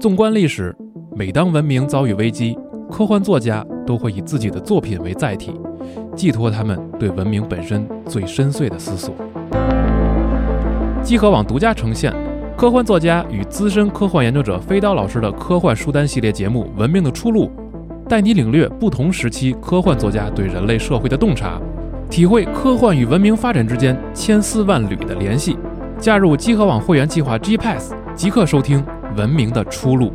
纵观历史，每当文明遭遇危机，科幻作家都会以自己的作品为载体，寄托他们对文明本身最深邃的思索。集合网独家呈现科幻作家与资深科幻研究者飞刀老师的科幻书单系列节目《文明的出路》，带你领略不同时期科幻作家对人类社会的洞察，体会科幻与文明发展之间千丝万缕的联系。加入集合网会员计划 G Pass，即刻收听。文明的出路。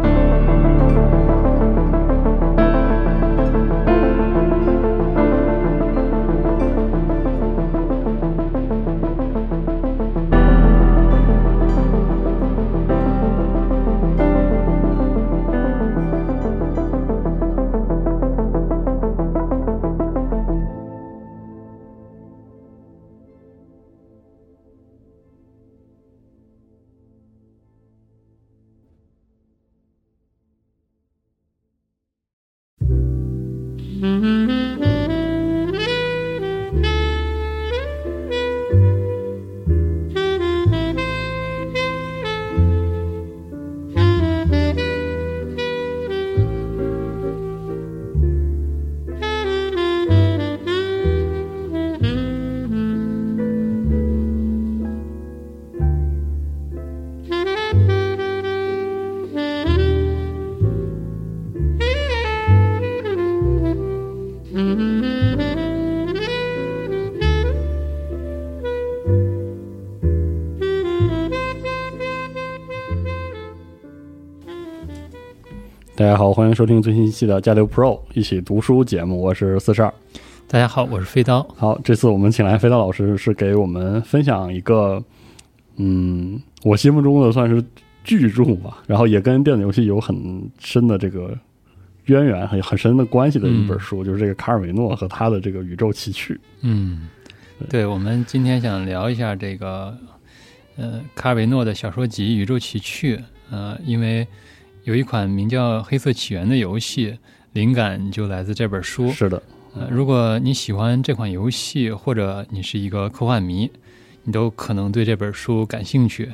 迎收听最新一期的加六 Pro 一起读书节目，我是四十二。大家好，我是飞刀。好，这次我们请来飞刀老师，是给我们分享一个，嗯，我心目中的算是巨著吧，然后也跟电子游戏有很深的这个渊源，很很深的关系的一本书，就是这个卡尔维诺和他的这个宇宙奇趣。嗯，对，我们今天想聊一下这个，呃，卡尔维诺的小说集《宇宙奇趣》。呃，因为有一款名叫《黑色起源》的游戏，灵感就来自这本书。是的，呃，如果你喜欢这款游戏，或者你是一个科幻迷，你都可能对这本书感兴趣。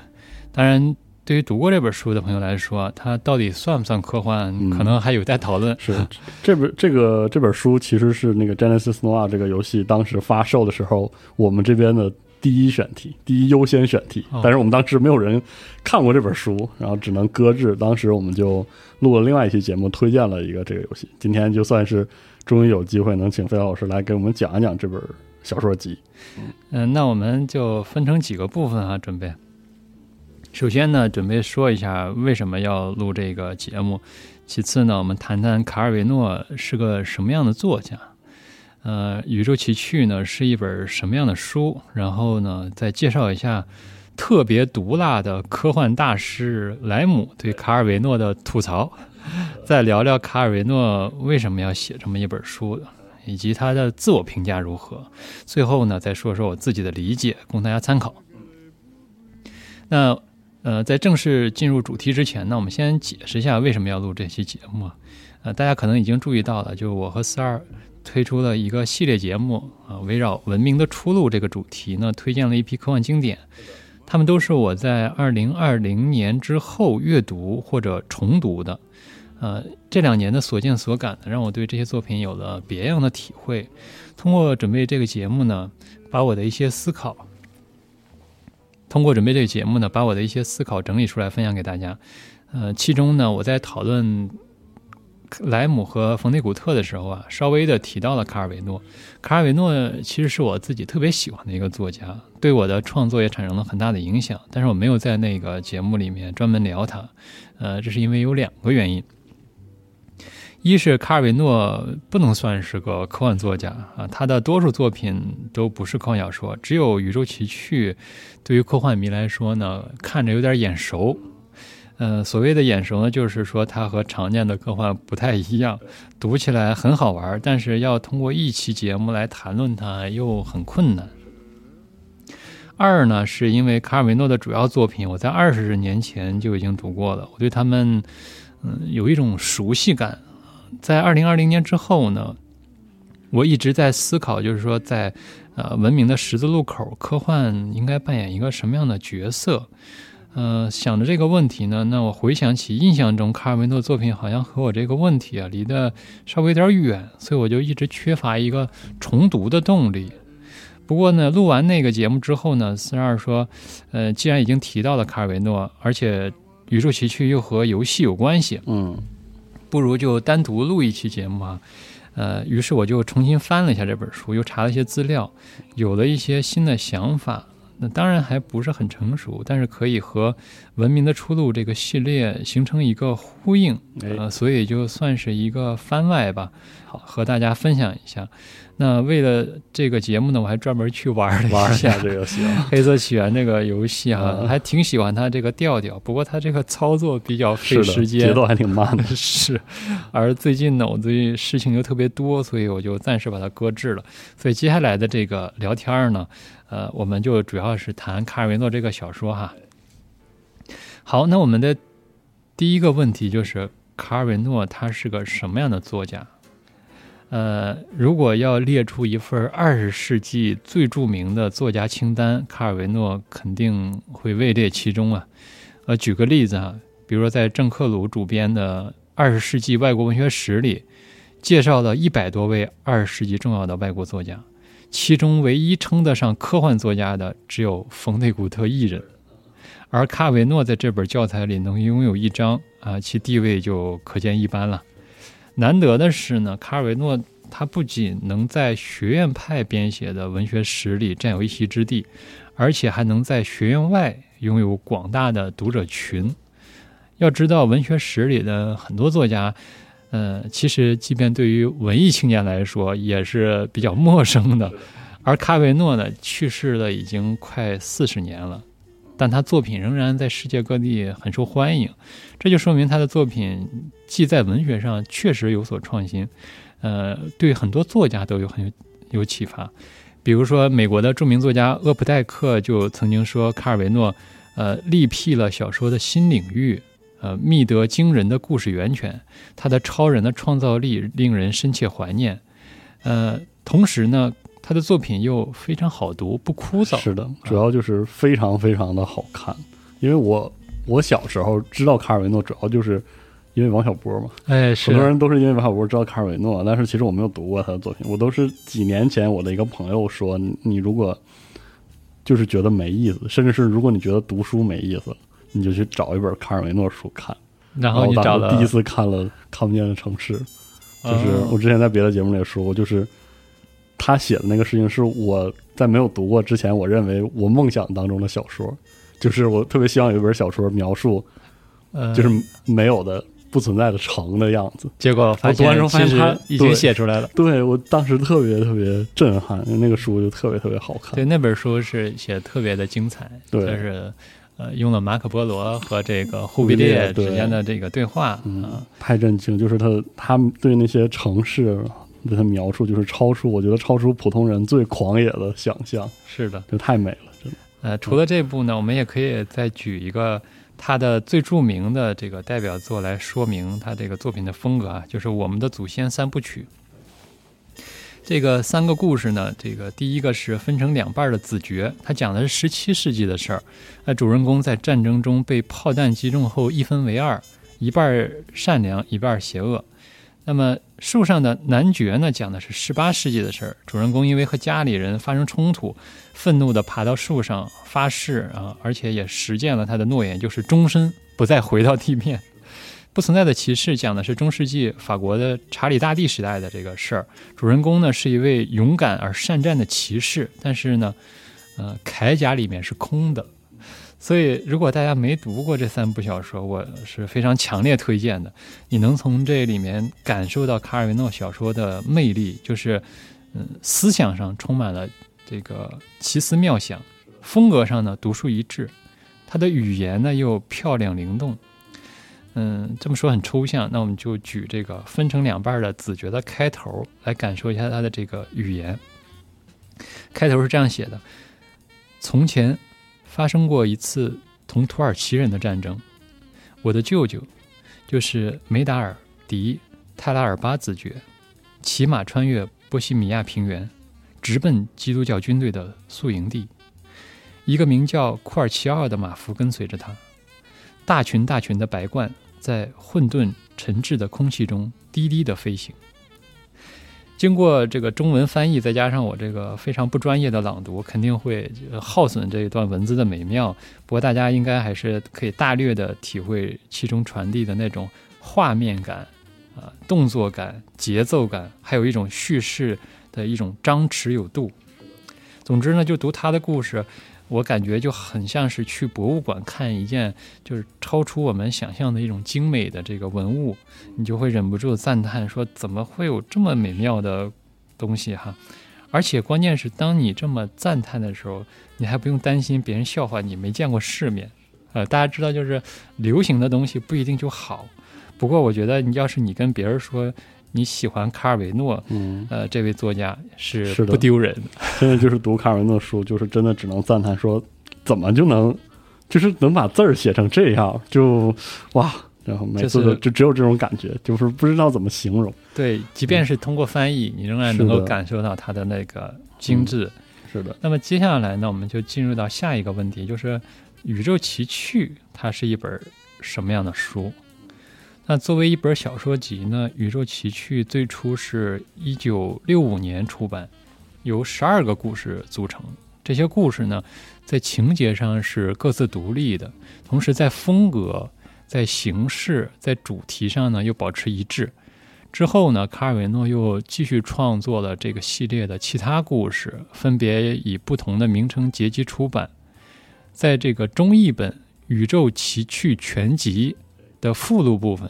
当然，对于读过这本书的朋友来说，它到底算不算科幻，可能还有待讨论。是这本这个这本书其实是那个《Genesis Noir》这个游戏当时发售的时候，我们这边的。第一选题，第一优先选题，但是我们当时没有人看过这本书，然后只能搁置。当时我们就录了另外一期节目，推荐了一个这个游戏。今天就算是终于有机会能请费老师来给我们讲一讲这本小说集。嗯，那我们就分成几个部分啊，准备。首先呢，准备说一下为什么要录这个节目。其次呢，我们谈谈卡尔维诺是个什么样的作家。呃，《宇宙奇趣》呢是一本什么样的书？然后呢，再介绍一下特别毒辣的科幻大师莱姆对卡尔维诺的吐槽，再聊聊卡尔维诺为什么要写这么一本书，以及他的自我评价如何。最后呢，再说说我自己的理解，供大家参考。那呃，在正式进入主题之前呢，我们先解释一下为什么要录这期节目。呃，大家可能已经注意到了，就我和四二。推出了一个系列节目啊，围绕文明的出路这个主题呢，推荐了一批科幻经典。他们都是我在二零二零年之后阅读或者重读的。呃，这两年的所见所感呢，让我对这些作品有了别样的体会。通过准备这个节目呢，把我的一些思考，通过准备这个节目呢，把我的一些思考整理出来分享给大家。呃，其中呢，我在讨论。莱姆和冯内古特的时候啊，稍微的提到了卡尔维诺。卡尔维诺其实是我自己特别喜欢的一个作家，对我的创作也产生了很大的影响。但是我没有在那个节目里面专门聊他，呃，这是因为有两个原因：一是卡尔维诺不能算是个科幻作家啊，他的多数作品都不是科幻小说，只有《宇宙奇趣》对于科幻迷来说呢，看着有点眼熟。嗯，所谓的眼熟呢，就是说它和常见的科幻不太一样，读起来很好玩，但是要通过一期节目来谈论它又很困难。二呢，是因为卡尔维诺的主要作品我在二十年前就已经读过了，我对他们嗯有一种熟悉感。在二零二零年之后呢，我一直在思考，就是说在呃文明的十字路口，科幻应该扮演一个什么样的角色？呃，想着这个问题呢，那我回想起印象中卡尔维诺作品好像和我这个问题啊离得稍微有点远，所以我就一直缺乏一个重读的动力。不过呢，录完那个节目之后呢，四十二说，呃，既然已经提到了卡尔维诺，而且《宇宙奇趣》又和游戏有关系，嗯不如就单独录一期节目啊。呃，于是我就重新翻了一下这本书，又查了一些资料，有了一些新的想法。那当然还不是很成熟，但是可以和《文明的出路》这个系列形成一个呼应，哎呃，所以就算是一个番外吧，好和大家分享一下。那为了这个节目呢，我还专门去玩了玩一一下下这个游戏啊，黑色起源这个游戏哈、嗯还挺喜欢它这个调调，不过它这个操作比较费，时间，节奏还挺慢的。是，而最近呢，我最近事情又特别多，所以我就暂时把它搁置了。所以接下来的这个聊天儿呢，呃，我们就主要是谈卡尔维诺这个小说哈。好，那我们的第一个问题就是卡尔维诺他是个什么样的作家？呃，如果要列出一份二十世纪最著名的作家清单，卡尔维诺肯定会位列其中啊。呃，举个例子啊，比如说在郑克鲁主编的《二十世纪外国文学史》里，介绍了一百多位二十世纪重要的外国作家，其中唯一称得上科幻作家的只有冯内古特一人，而卡尔维诺在这本教材里能拥有一章啊，其地位就可见一斑了。难得的是呢，卡尔维诺他不仅能在学院派编写的文学史里占有一席之地，而且还能在学院外拥有广大的读者群。要知道，文学史里的很多作家，呃，其实即便对于文艺青年来说，也是比较陌生的。而卡尔维诺呢，去世了已经快四十年了，但他作品仍然在世界各地很受欢迎，这就说明他的作品既在文学上确实有所创新，呃，对很多作家都有很有有启发。比如说，美国的著名作家厄普代克就曾经说，卡尔维诺，呃，力辟了小说的新领域，呃，觅得惊人的故事源泉。他的超人的创造力令人深切怀念，呃，同时呢，他的作品又非常好读，不枯燥。是的，主要就是非常非常的好看。因为我我小时候知道卡尔维诺，主要就是因为王小波嘛，哎，是很多人都是因为王小波知道卡尔维诺，但是其实我没有读过他的作品，我都是几年前我的一个朋友说，你你如果就是觉得没意思，甚至是如果你觉得读书没意思，你就去找一本卡尔维诺书看。然后你我找了第一次看了《看不见的城市》，就是哦我之前在别的节目里也说过，就是他写的那个事情是我在没有读过之前，我认为我梦想当中的小说，就是我特别希望有一本小说描述呃就是没有的、不存在的城的样子。结果发我读完之后发现他已经写出来了。对我当时特别特别震撼，那个书就特别特别好看。对，那本书是写的特别的精彩，对就是呃用了马可波罗和这个忽忽必必烈之间的这个对话啊、嗯，太震惊！就是他他们对那些城市的他描述，就是超出我觉得超出普通人最狂野的想象，是的，就太美了，真的。呃，除了这部呢，我们也可以再举一个他的最著名的这个代表作来说明他这个作品的风格啊，就是《我们的祖先三部曲》。这个三个故事呢，这个第一个是分成两半的子爵，他讲的是十七世纪的事儿。那主人公在战争中被炮弹击中后一分为二，一半儿善良，一半儿邪恶。那么树上的男爵呢，讲的是十八世纪的事儿。主人公因为和家里人发生冲突，愤怒地爬到树上发誓啊，而且也实践了他的诺言，就是终身不再回到地面。不存在的骑士讲的是中世纪法国的查理大帝时代的这个事儿。主人公呢是一位勇敢而善战的骑士，但是呢，呃，铠甲里面是空的。所以，如果大家没读过这三部小说，我是非常强烈推荐的。你能从这里面感受到卡尔维诺小说的魅力，就是，嗯，思想上充满了这个奇思妙想，风格上呢独树一帜，他的语言呢又漂亮灵动。嗯，这么说很抽象，那我们就举这个分成两半的子爵的开头来感受一下他的这个语言。开头是这样写的：从前发生过一次同土耳其人的战争，我的舅舅就是梅达尔迪泰拉尔巴子爵，骑马穿越波西米亚平原，直奔基督教军队的宿营地。一个名叫库尔齐奥的马夫跟随着他，大群大群的白鹳在混沌沉滞的空气中低低的飞行。经过这个中文翻译，再加上我这个非常不专业的朗读，肯定会耗损这一段文字的美妙。不过大家应该还是可以大略的体会其中传递的那种画面感、啊动作感、节奏感，还有一种叙事的一种张弛有度。总之呢，就读他的故事。我感觉就很像是去博物馆看一件就是超出我们想象的一种精美的这个文物，你就会忍不住赞叹说：怎么会有这么美妙的东西哈？而且关键是，当你这么赞叹的时候，你还不用担心别人笑话你没见过世面。呃，大家知道，就是流行的东西不一定就好。不过我觉得，你要是你跟别人说。你喜欢卡尔维诺，嗯，呃，这位作家是不丢人。现在就是读卡尔维诺书，就是真的只能赞叹说，怎么就能，就是能把字儿写成这样，就哇，然后每次都就只有这种感觉，就是不知道怎么形容。对，即便是通过翻译，你仍然能够感受到它的那个精致。是的。那么接下来呢，我们就进入到下一个问题，就是《宇宙奇趣》它是一本什么样的书？那作为一本小说集呢，《宇宙奇趣》最初是一九六五年出版，由十二个故事组成。这些故事呢，在情节上是各自独立的，同时在风格、在形式、在主题上呢又保持一致。之后呢，卡尔维诺又继续创作了这个系列的其他故事，分别以不同的名称结集出版。在这个中译本《宇宙奇趣全集》。的附录部分，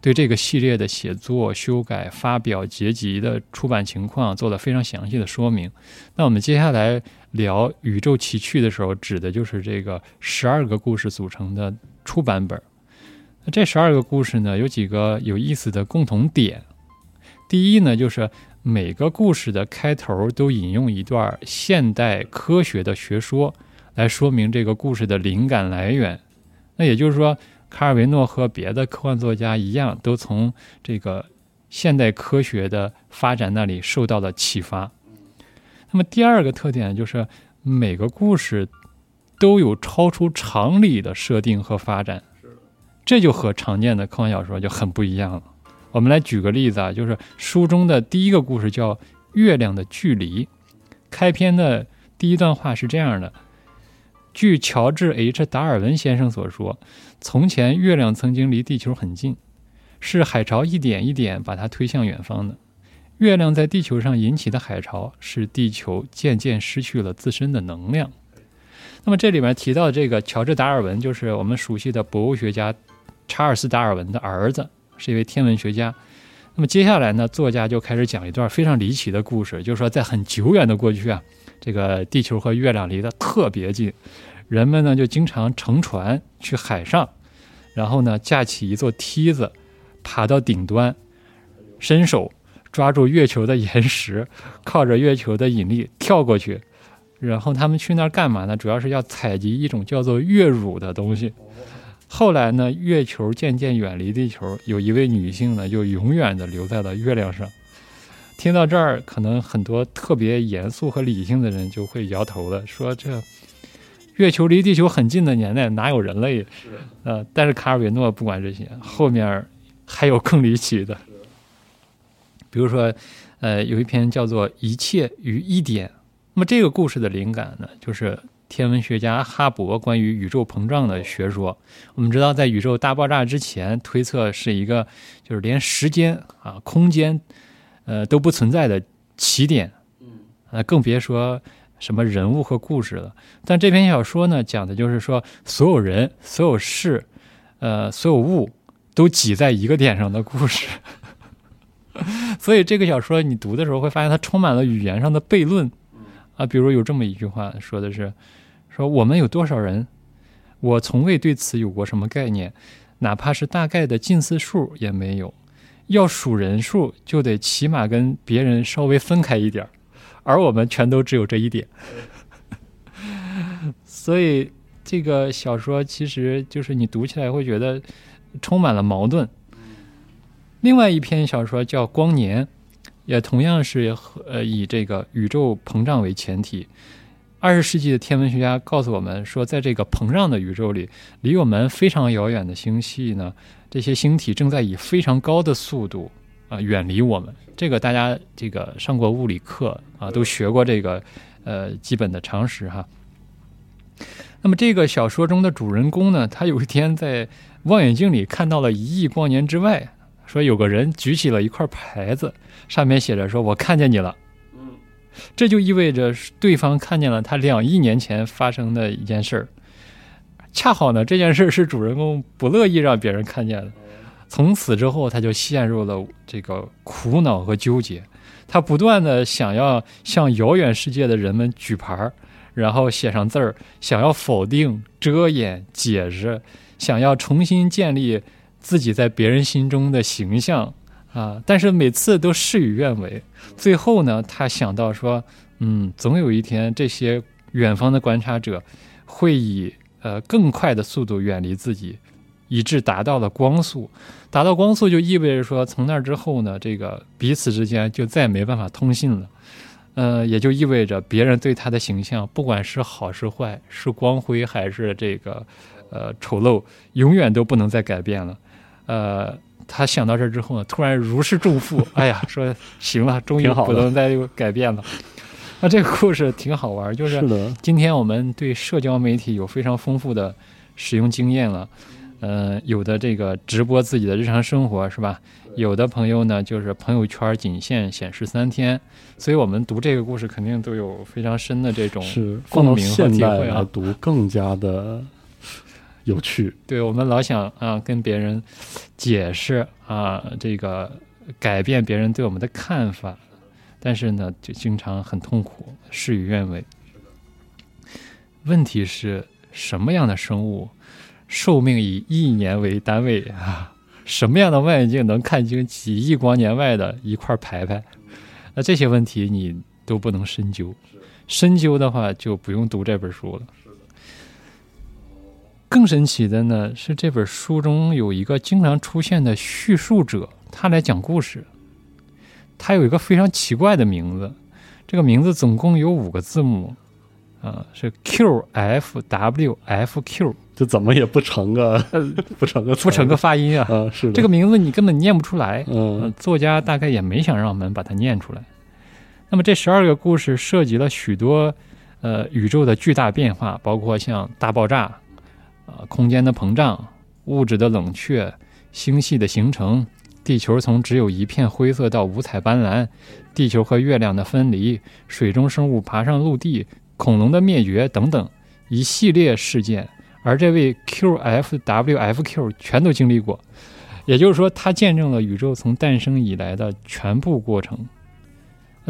对这个系列的写作、修改、发表、结集的出版情况做了非常详细的说明。那我们接下来聊《宇宙奇趣》的时候，指的就是这个十二个故事组成的出版本。那这十二个故事呢，有几个有意思的共同点。第一呢，就是每个故事的开头都引用一段现代科学的学说，来说明这个故事的灵感来源。那也就是说。卡尔维诺和别的科幻作家一样，都从这个现代科学的发展那里受到了启发。那么第二个特点就是每个故事都有超出常理的设定和发展，这就和常见的科幻小说就很不一样了。我们来举个例子啊，就是书中的第一个故事叫《月亮的距离》，开篇的第一段话是这样的。据乔治 ·H· 达尔文先生所说，从前月亮曾经离地球很近，是海潮一点一点把它推向远方的。月亮在地球上引起的海潮，使地球渐渐失去了自身的能量。那么这里面提到这个乔治·达尔文，就是我们熟悉的博物学家查尔斯·达尔文的儿子，是一位天文学家。那么接下来呢，作家就开始讲一段非常离奇的故事，就是说在很久远的过去啊。这个地球和月亮离得特别近，人们呢就经常乘船去海上，然后呢架起一座梯子，爬到顶端，伸手抓住月球的岩石，靠着月球的引力跳过去。然后他们去那儿干嘛呢？主要是要采集一种叫做月乳的东西。后来呢，月球渐渐远离地球，有一位女性呢就永远的留在了月亮上。听到这儿，可能很多特别严肃和理性的人就会摇头了，说：“这月球离地球很近的年代哪有人类？”呃，但是卡尔维诺不管这些，后面还有更离奇的，比如说，呃，有一篇叫做《一切于一点》。那么这个故事的灵感呢，就是天文学家哈勃关于宇宙膨胀的学说。我们知道，在宇宙大爆炸之前，推测是一个就是连时间啊、空间。呃，都不存在的起点，嗯，呃，更别说什么人物和故事了。但这篇小说呢，讲的就是说，所有人、所有事、呃，所有物都挤在一个点上的故事。所以这个小说你读的时候会发现，它充满了语言上的悖论。啊，比如有这么一句话，说的是：说我们有多少人？我从未对此有过什么概念，哪怕是大概的近似数也没有。要数人数，就得起码跟别人稍微分开一点儿，而我们全都只有这一点。所以这个小说其实就是你读起来会觉得充满了矛盾。另外一篇小说叫《光年》，也同样是呃以这个宇宙膨胀为前提。二十世纪的天文学家告诉我们说，在这个膨胀的宇宙里，离我们非常遥远的星系呢，这些星体正在以非常高的速度啊远离我们。这个大家这个上过物理课啊，都学过这个呃基本的常识哈。那么这个小说中的主人公呢，他有一天在望远镜里看到了一亿光年之外，说有个人举起了一块牌子，上面写着说：“我看见你了。”嗯，这就意味着对方看见了他两亿年前发生的一件事儿。恰好呢，这件事是主人公不乐意让别人看见的。从此之后，他就陷入了这个苦恼和纠结。他不断的想要向遥远世界的人们举牌儿。然后写上字儿，想要否定、遮掩、解释，想要重新建立自己在别人心中的形象啊！但是每次都事与愿违。最后呢，他想到说：“嗯，总有一天，这些远方的观察者会以呃更快的速度远离自己，以致达到了光速。达到光速就意味着说，从那之后呢，这个彼此之间就再没办法通信了。”呃，也就意味着别人对他的形象，不管是好是坏，是光辉还是这个呃丑陋，永远都不能再改变了。呃，他想到这之后呢，突然如释重负，哎呀，说行了，终于不能再改变了。那这个故事挺好玩，就是今天我们对社交媒体有非常丰富的使用经验了。呃，有的这个直播自己的日常生活是吧？有的朋友呢，就是朋友圈仅限显示三天，所以我们读这个故事肯定都有非常深的这种共鸣和体会啊。读更加的有趣。对我们老想啊跟别人解释啊这个改变别人对我们的看法，但是呢就经常很痛苦，事与愿违。问题是什么样的生物？寿命以亿年为单位啊，什么样的望远镜能看清几亿光年外的一块牌牌？那这些问题你都不能深究，深究的话就不用读这本书了。更神奇的呢是这本书中有一个经常出现的叙述者，他来讲故事。他有一个非常奇怪的名字，这个名字总共有五个字母，啊，是 Q F W F Q。就怎么也不成个，不成个不成个发音啊！嗯，是这个名字你根本念不出来。嗯，作家大概也没想让我们把它念出来。那么这十二个故事涉及了许多呃宇宙的巨大变化，包括像大爆炸、呃空间的膨胀、物质的冷却、星系的形成、地球从只有一片灰色到五彩斑斓、地球和月亮的分离、水中生物爬上陆地、恐龙的灭绝等等一系列事件。而这位 Q F W F Q 全都经历过，也就是说，他见证了宇宙从诞生以来的全部过程。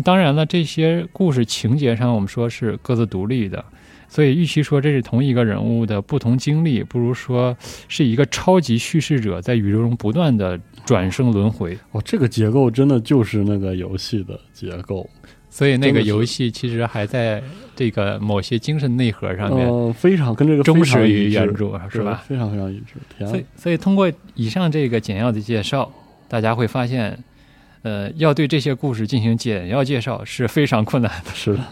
当然了，这些故事情节上我们说是各自独立的，所以与其说这是同一个人物的不同经历，不如说是一个超级叙事者在宇宙中不断的转生轮回。哦，这个结构真的就是那个游戏的结构。所以那个游戏其实还在这个某些精神内核上面，非常跟这个忠实于原著，是吧？非常非常一致。所以，所以通过以上这个简要的介绍，大家会发现，呃，要对这些故事进行简要介绍是非常困难的。是的，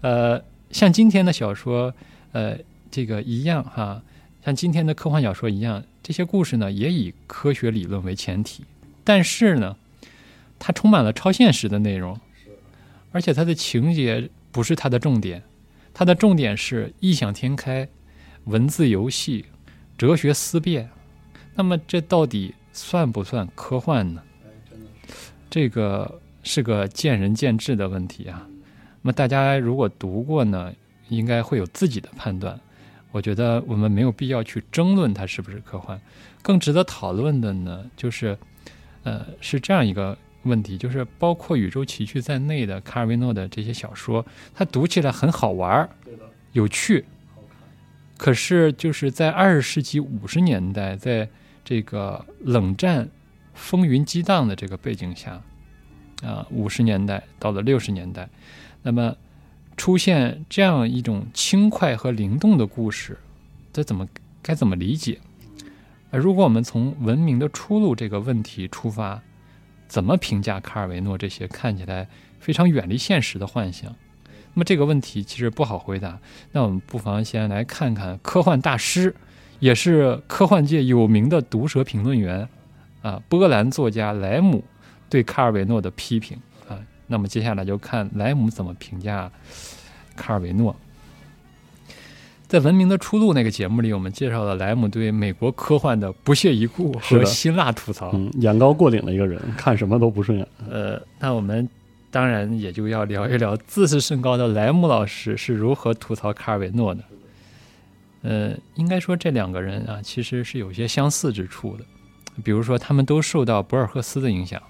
呃，像今天的小说，呃，这个一样哈，像今天的科幻小说一样，这些故事呢也以科学理论为前提，但是呢，它充满了超现实的内容。而且它的情节不是它的重点，它的重点是异想天开、文字游戏、哲学思辨。那么这到底算不算科幻呢？这个是个见仁见智的问题啊。那么大家如果读过呢，应该会有自己的判断。我觉得我们没有必要去争论它是不是科幻。更值得讨论的呢，就是呃，是这样一个。问题就是，包括《宇宙奇趣》在内的卡尔维诺的这些小说，它读起来很好玩儿有趣。可是，就是在二十世纪五十年代，在这个冷战风云激荡的这个背景下，啊，五十年代到了六十年代，那么出现这样一种轻快和灵动的故事，这怎么该怎么理解？而如果我们从文明的出路这个问题出发，怎么评价卡尔维诺这些看起来非常远离现实的幻想？那么这个问题其实不好回答，那我们不妨先来看看科幻大师，也是科幻界有名的毒舌评论员啊，波兰作家莱姆对卡尔维诺的批评啊。那么接下来就看莱姆怎么评价卡尔维诺。在《文明的出路》那个节目里，我们介绍了莱姆对美国科幻的不屑一顾和辛辣吐槽。嗯，眼高过顶的一个人，看什么都不顺眼。呃，那我们当然也就要聊一聊自视甚高的莱姆老师是如何吐槽卡尔维诺的。呃，应该说这两个人啊，其实是有些相似之处的。比如说，他们都受到博尔赫斯的影响，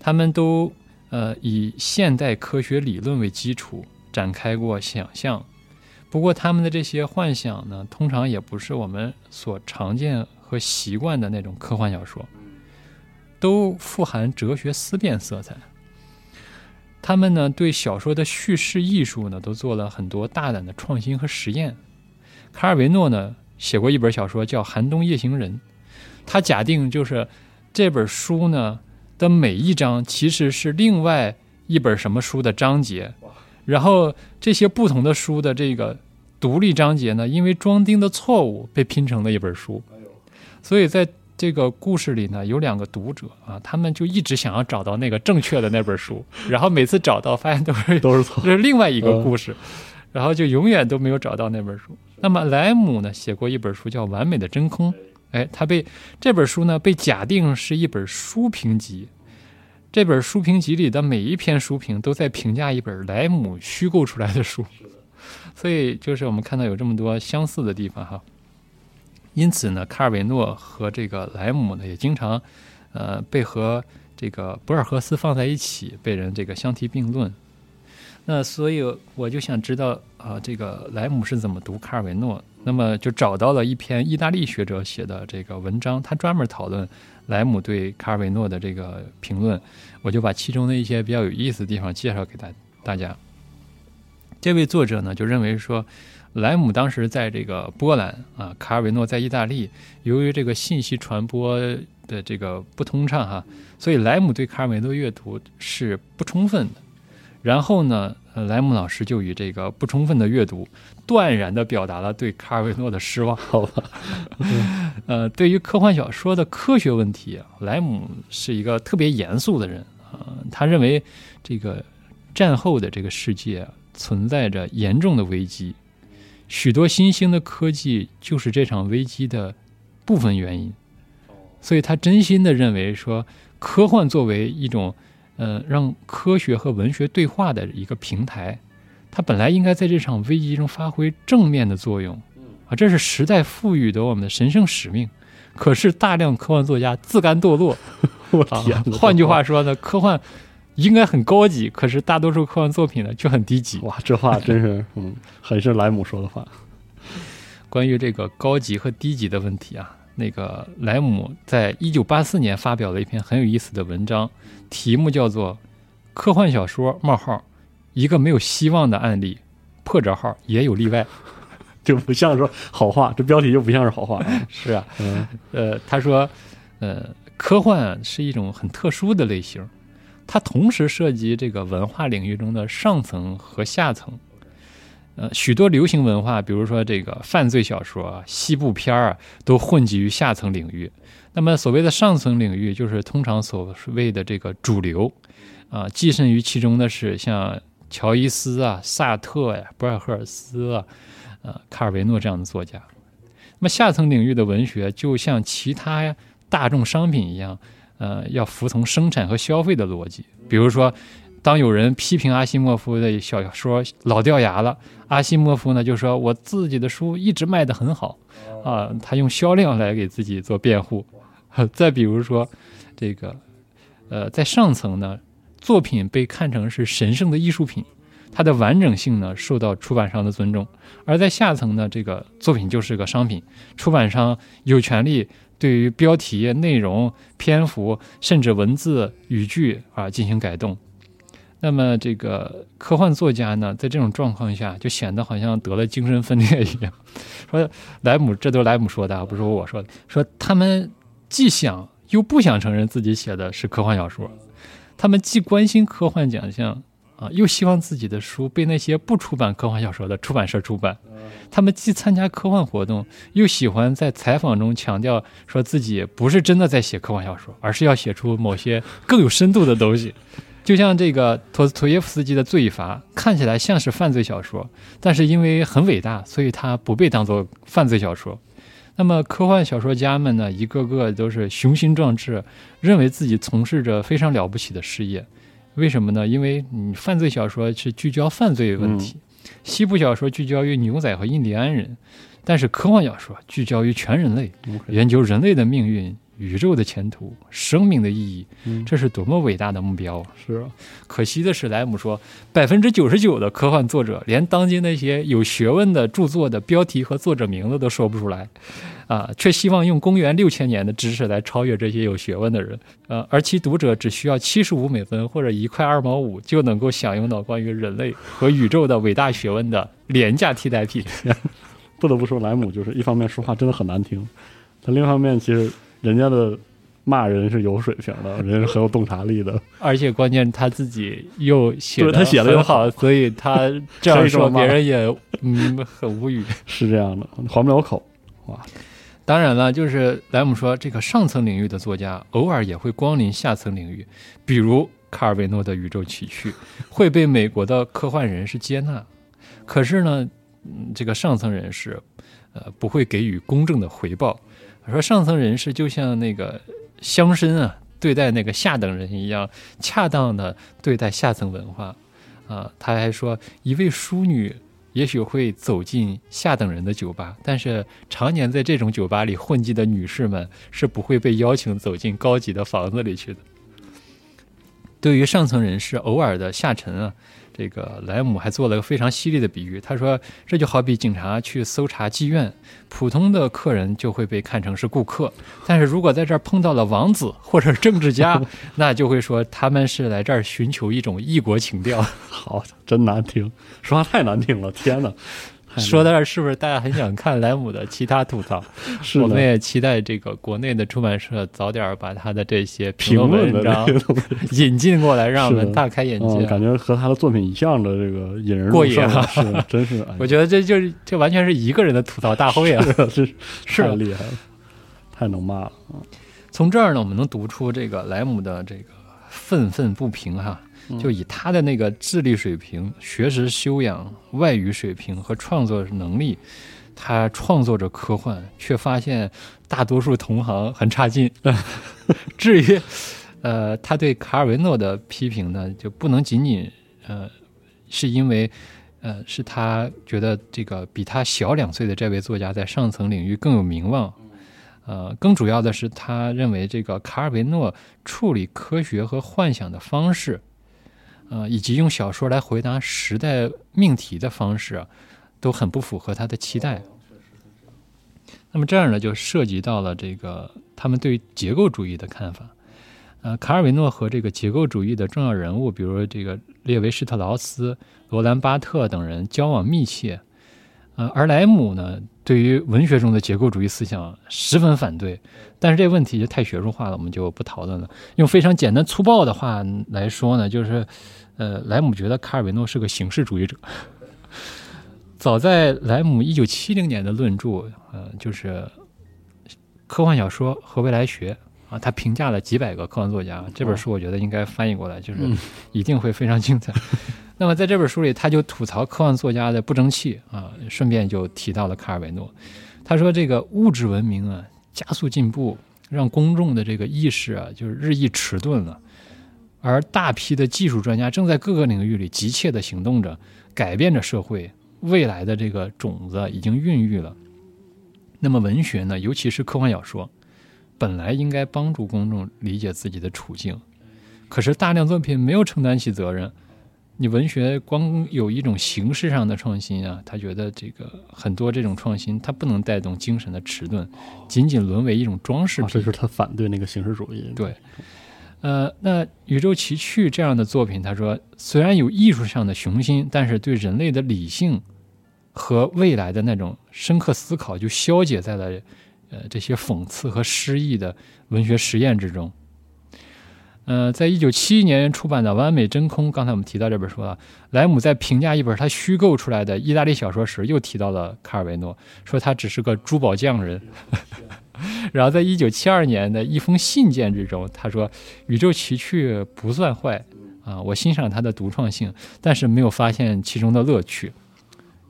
他们都呃以现代科学理论为基础展开过想象。不过，他们的这些幻想呢，通常也不是我们所常见和习惯的那种科幻小说，都富含哲学思辨色彩。他们呢，对小说的叙事艺术呢，都做了很多大胆的创新和实验。卡尔维诺呢，写过一本小说叫《寒冬夜行人》，他假定就是这本书呢的每一章其实是另外一本什么书的章节。然后这些不同的书的这个独立章节呢，因为装订的错误被拼成了一本书。所以在这个故事里呢，有两个读者啊，他们就一直想要找到那个正确的那本书，然后每次找到发现都是都是错，这 是另外一个故事，然后就永远都没有找到那本书。那么莱姆呢，写过一本书叫《完美的真空》，哎，他被这本书呢被假定是一本书评集。这本书评集里的每一篇书评都在评价一本莱姆虚构出来的书，所以就是我们看到有这么多相似的地方哈。因此呢，卡尔维诺和这个莱姆呢也经常，呃，被和这个博尔赫斯放在一起，被人这个相提并论。那所以我就想知道啊，这个莱姆是怎么读卡尔维诺？那么就找到了一篇意大利学者写的这个文章，他专门讨论。莱姆对卡尔维诺的这个评论，我就把其中的一些比较有意思的地方介绍给大大家。这位作者呢，就认为说，莱姆当时在这个波兰啊，卡尔维诺在意大利，由于这个信息传播的这个不通畅哈，所以莱姆对卡尔维诺阅读是不充分的。然后呢，莱姆老师就以这个不充分的阅读。断然地表达了对卡尔维诺的失望。好吧，呃，对于科幻小说的科学问题，莱姆是一个特别严肃的人啊。他认为这个战后的这个世界存在着严重的危机，许多新兴的科技就是这场危机的部分原因。所以他真心的认为说，科幻作为一种呃让科学和文学对话的一个平台。它本来应该在这场危机中发挥正面的作用，啊，这是时代赋予的我们的神圣使命。可是大量科幻作家自甘堕落，我天！换句话说呢，科幻应该很高级，可是大多数科幻作品呢却很低级。哇，这话真是，嗯，很是莱姆说的话。关于这个高级和低级的问题啊，那个莱姆在一九八四年发表了一篇很有意思的文章，题目叫做《科幻小说：冒号》。一个没有希望的案例，破折号也有例外，就不像说好话，这标题就不像是好话。是啊，呃，他说，呃，科幻是一种很特殊的类型，它同时涉及这个文化领域中的上层和下层。呃，许多流行文化，比如说这个犯罪小说、西部片儿啊，都混迹于下层领域。那么，所谓的上层领域，就是通常所谓的这个主流啊，寄身于其中的是像。乔伊斯啊，萨特呀，博尔赫尔斯啊，呃，卡尔维诺这样的作家。那么下层领域的文学，就像其他大众商品一样，呃，要服从生产和消费的逻辑。比如说，当有人批评阿西莫夫的小说老掉牙了，阿西莫夫呢就说：“我自己的书一直卖得很好啊。”他用销量来给自己做辩护。再比如说，这个，呃，在上层呢。作品被看成是神圣的艺术品，它的完整性呢受到出版商的尊重；而在下层呢，这个作品就是个商品，出版商有权利对于标题、内容、篇幅，甚至文字语句啊进行改动。那么，这个科幻作家呢，在这种状况下，就显得好像得了精神分裂一样。说莱姆，这都是莱姆说的，不是我说的。说他们既想又不想承认自己写的是科幻小说。他们既关心科幻奖项，啊，又希望自己的书被那些不出版科幻小说的出版社出版。他们既参加科幻活动，又喜欢在采访中强调说自己不是真的在写科幻小说，而是要写出某些更有深度的东西。就像这个托斯托耶夫斯基的《罪罚》，看起来像是犯罪小说，但是因为很伟大，所以它不被当作犯罪小说。那么科幻小说家们呢，一个个都是雄心壮志，认为自己从事着非常了不起的事业。为什么呢？因为你犯罪小说是聚焦犯罪问题，西部小说聚焦于牛仔和印第安人，但是科幻小说聚焦于全人类，研究人类的命运。宇宙的前途，生命的意义，这是多么伟大的目标啊！是啊，可惜的是，莱姆说，百分之九十九的科幻作者连当今那些有学问的著作的标题和作者名字都说不出来，啊，却希望用公元六千年的知识来超越这些有学问的人，呃，而其读者只需要七十五美分或者一块二毛五就能够享用到关于人类和宇宙的伟大学问的廉价替代品。不得不说，莱姆就是一方面说话真的很难听，他另一方面其实。人家的骂人是有水平的，人家是很有洞察力的，而且关键他自己又写他写的又好，所以他这样说 别人也嗯很无语。是这样的，还不了口。哇，当然了，就是莱姆说，这个上层领域的作家偶尔也会光临下层领域，比如卡尔维诺的《宇宙奇趣》会被美国的科幻人士接纳，可是呢，这个上层人士呃不会给予公正的回报。说上层人士就像那个乡绅啊，对待那个下等人一样，恰当的对待下层文化啊。他还说，一位淑女也许会走进下等人的酒吧，但是常年在这种酒吧里混迹的女士们是不会被邀请走进高级的房子里去的。对于上层人士偶尔的下沉啊。这个莱姆还做了个非常犀利的比喻，他说：“这就好比警察去搜查妓院，普通的客人就会被看成是顾客，但是如果在这儿碰到了王子或者政治家，那就会说他们是来这儿寻求一种异国情调。”好，真难听，说话太难听了，天哪！说到这儿，是不是大家很想看莱姆的其他吐槽？是，我们也期待这个国内的出版社早点把他的这些评论文章 引进过来，让我们大开眼界。感觉和他的作品一样的这个引人过瘾啊！是，真是。我觉得这就是这完全是一个人的吐槽大会啊！是，太厉害了，太能骂了啊！从这儿呢，我们能读出这个莱姆的这个愤愤不平哈。就以他的那个智力水平、学识修养、外语水平和创作能力，他创作着科幻，却发现大多数同行很差劲。至于，呃，他对卡尔维诺的批评呢，就不能仅仅呃，是因为呃，是他觉得这个比他小两岁的这位作家在上层领域更有名望。呃，更主要的是，他认为这个卡尔维诺处理科学和幻想的方式。呃，以及用小说来回答时代命题的方式，都很不符合他的期待。那么这样呢，就涉及到了这个他们对结构主义的看法。呃，卡尔维诺和这个结构主义的重要人物，比如这个列维施特劳斯、罗兰巴特等人交往密切。呃，而莱姆呢，对于文学中的结构主义思想十分反对。但是这个问题就太学术化了，我们就不讨论了。用非常简单粗暴的话来说呢，就是。呃，莱姆觉得卡尔维诺是个形式主义者。早在莱姆一九七零年的论著，呃，就是《科幻小说和未来学》啊，他评价了几百个科幻作家。这本书我觉得应该翻译过来，就是一定会非常精彩。那么在这本书里，他就吐槽科幻作家的不争气啊，顺便就提到了卡尔维诺。他说：“这个物质文明啊，加速进步，让公众的这个意识啊，就是日益迟钝了。”而大批的技术专家正在各个领域里急切地行动着，改变着社会。未来的这个种子已经孕育了。那么文学呢？尤其是科幻小说，本来应该帮助公众理解自己的处境，可是大量作品没有承担起责任。你文学光有一种形式上的创新啊，他觉得这个很多这种创新，它不能带动精神的迟钝，仅仅沦为一种装饰品。这是他反对那个形式主义。对。呃，那《宇宙奇趣》这样的作品，他说虽然有艺术上的雄心，但是对人类的理性和未来的那种深刻思考，就消解在了呃这些讽刺和诗意的文学实验之中。呃，在一九七一年出版的《完美真空》，刚才我们提到这本书了。莱姆在评价一本他虚构出来的意大利小说时，又提到了卡尔维诺，说他只是个珠宝匠人。然后，在一九七二年的一封信件之中，他说：“宇宙奇趣不算坏啊，我欣赏它的独创性，但是没有发现其中的乐趣。”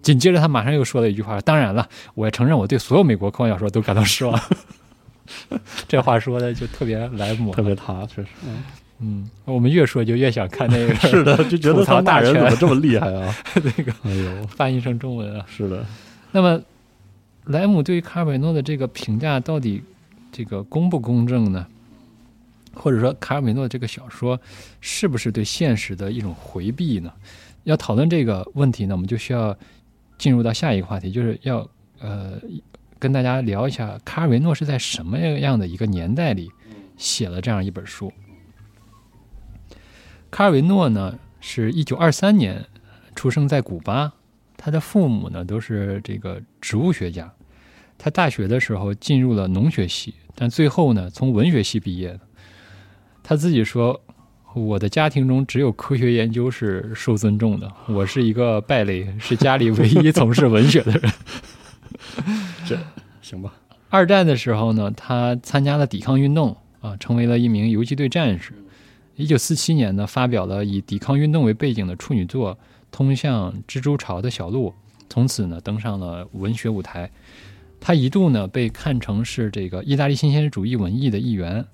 紧接着，他马上又说了一句话：“当然了，我也承认我对所有美国科幻小说都感到失望。”这话说的就特别莱姆，特别他，确实，嗯，我们越说就越想看那个，是的，就觉得他大人怎么这么厉害啊？那个，哎呦，翻译成中文啊，是的。那么，莱姆对于卡尔维诺的这个评价到底这个公不公正呢？或者说，卡尔维诺这个小说是不是对现实的一种回避呢？要讨论这个问题呢，我们就需要进入到下一个话题，就是要呃。跟大家聊一下，卡尔维诺是在什么样的一个年代里写了这样一本书？卡尔维诺呢，是一九二三年出生在古巴，他的父母呢都是这个植物学家。他大学的时候进入了农学系，但最后呢从文学系毕业的。他自己说：“我的家庭中只有科学研究是受尊重的，我是一个败类，是家里唯一从事文学的人。”这行吧。二战的时候呢，他参加了抵抗运动啊，成为了一名游击队战士。一九四七年呢，发表了以抵抗运动为背景的处女作《通向蜘蛛巢的小路》，从此呢登上了文学舞台。他一度呢被看成是这个意大利新现实主义文艺的一员，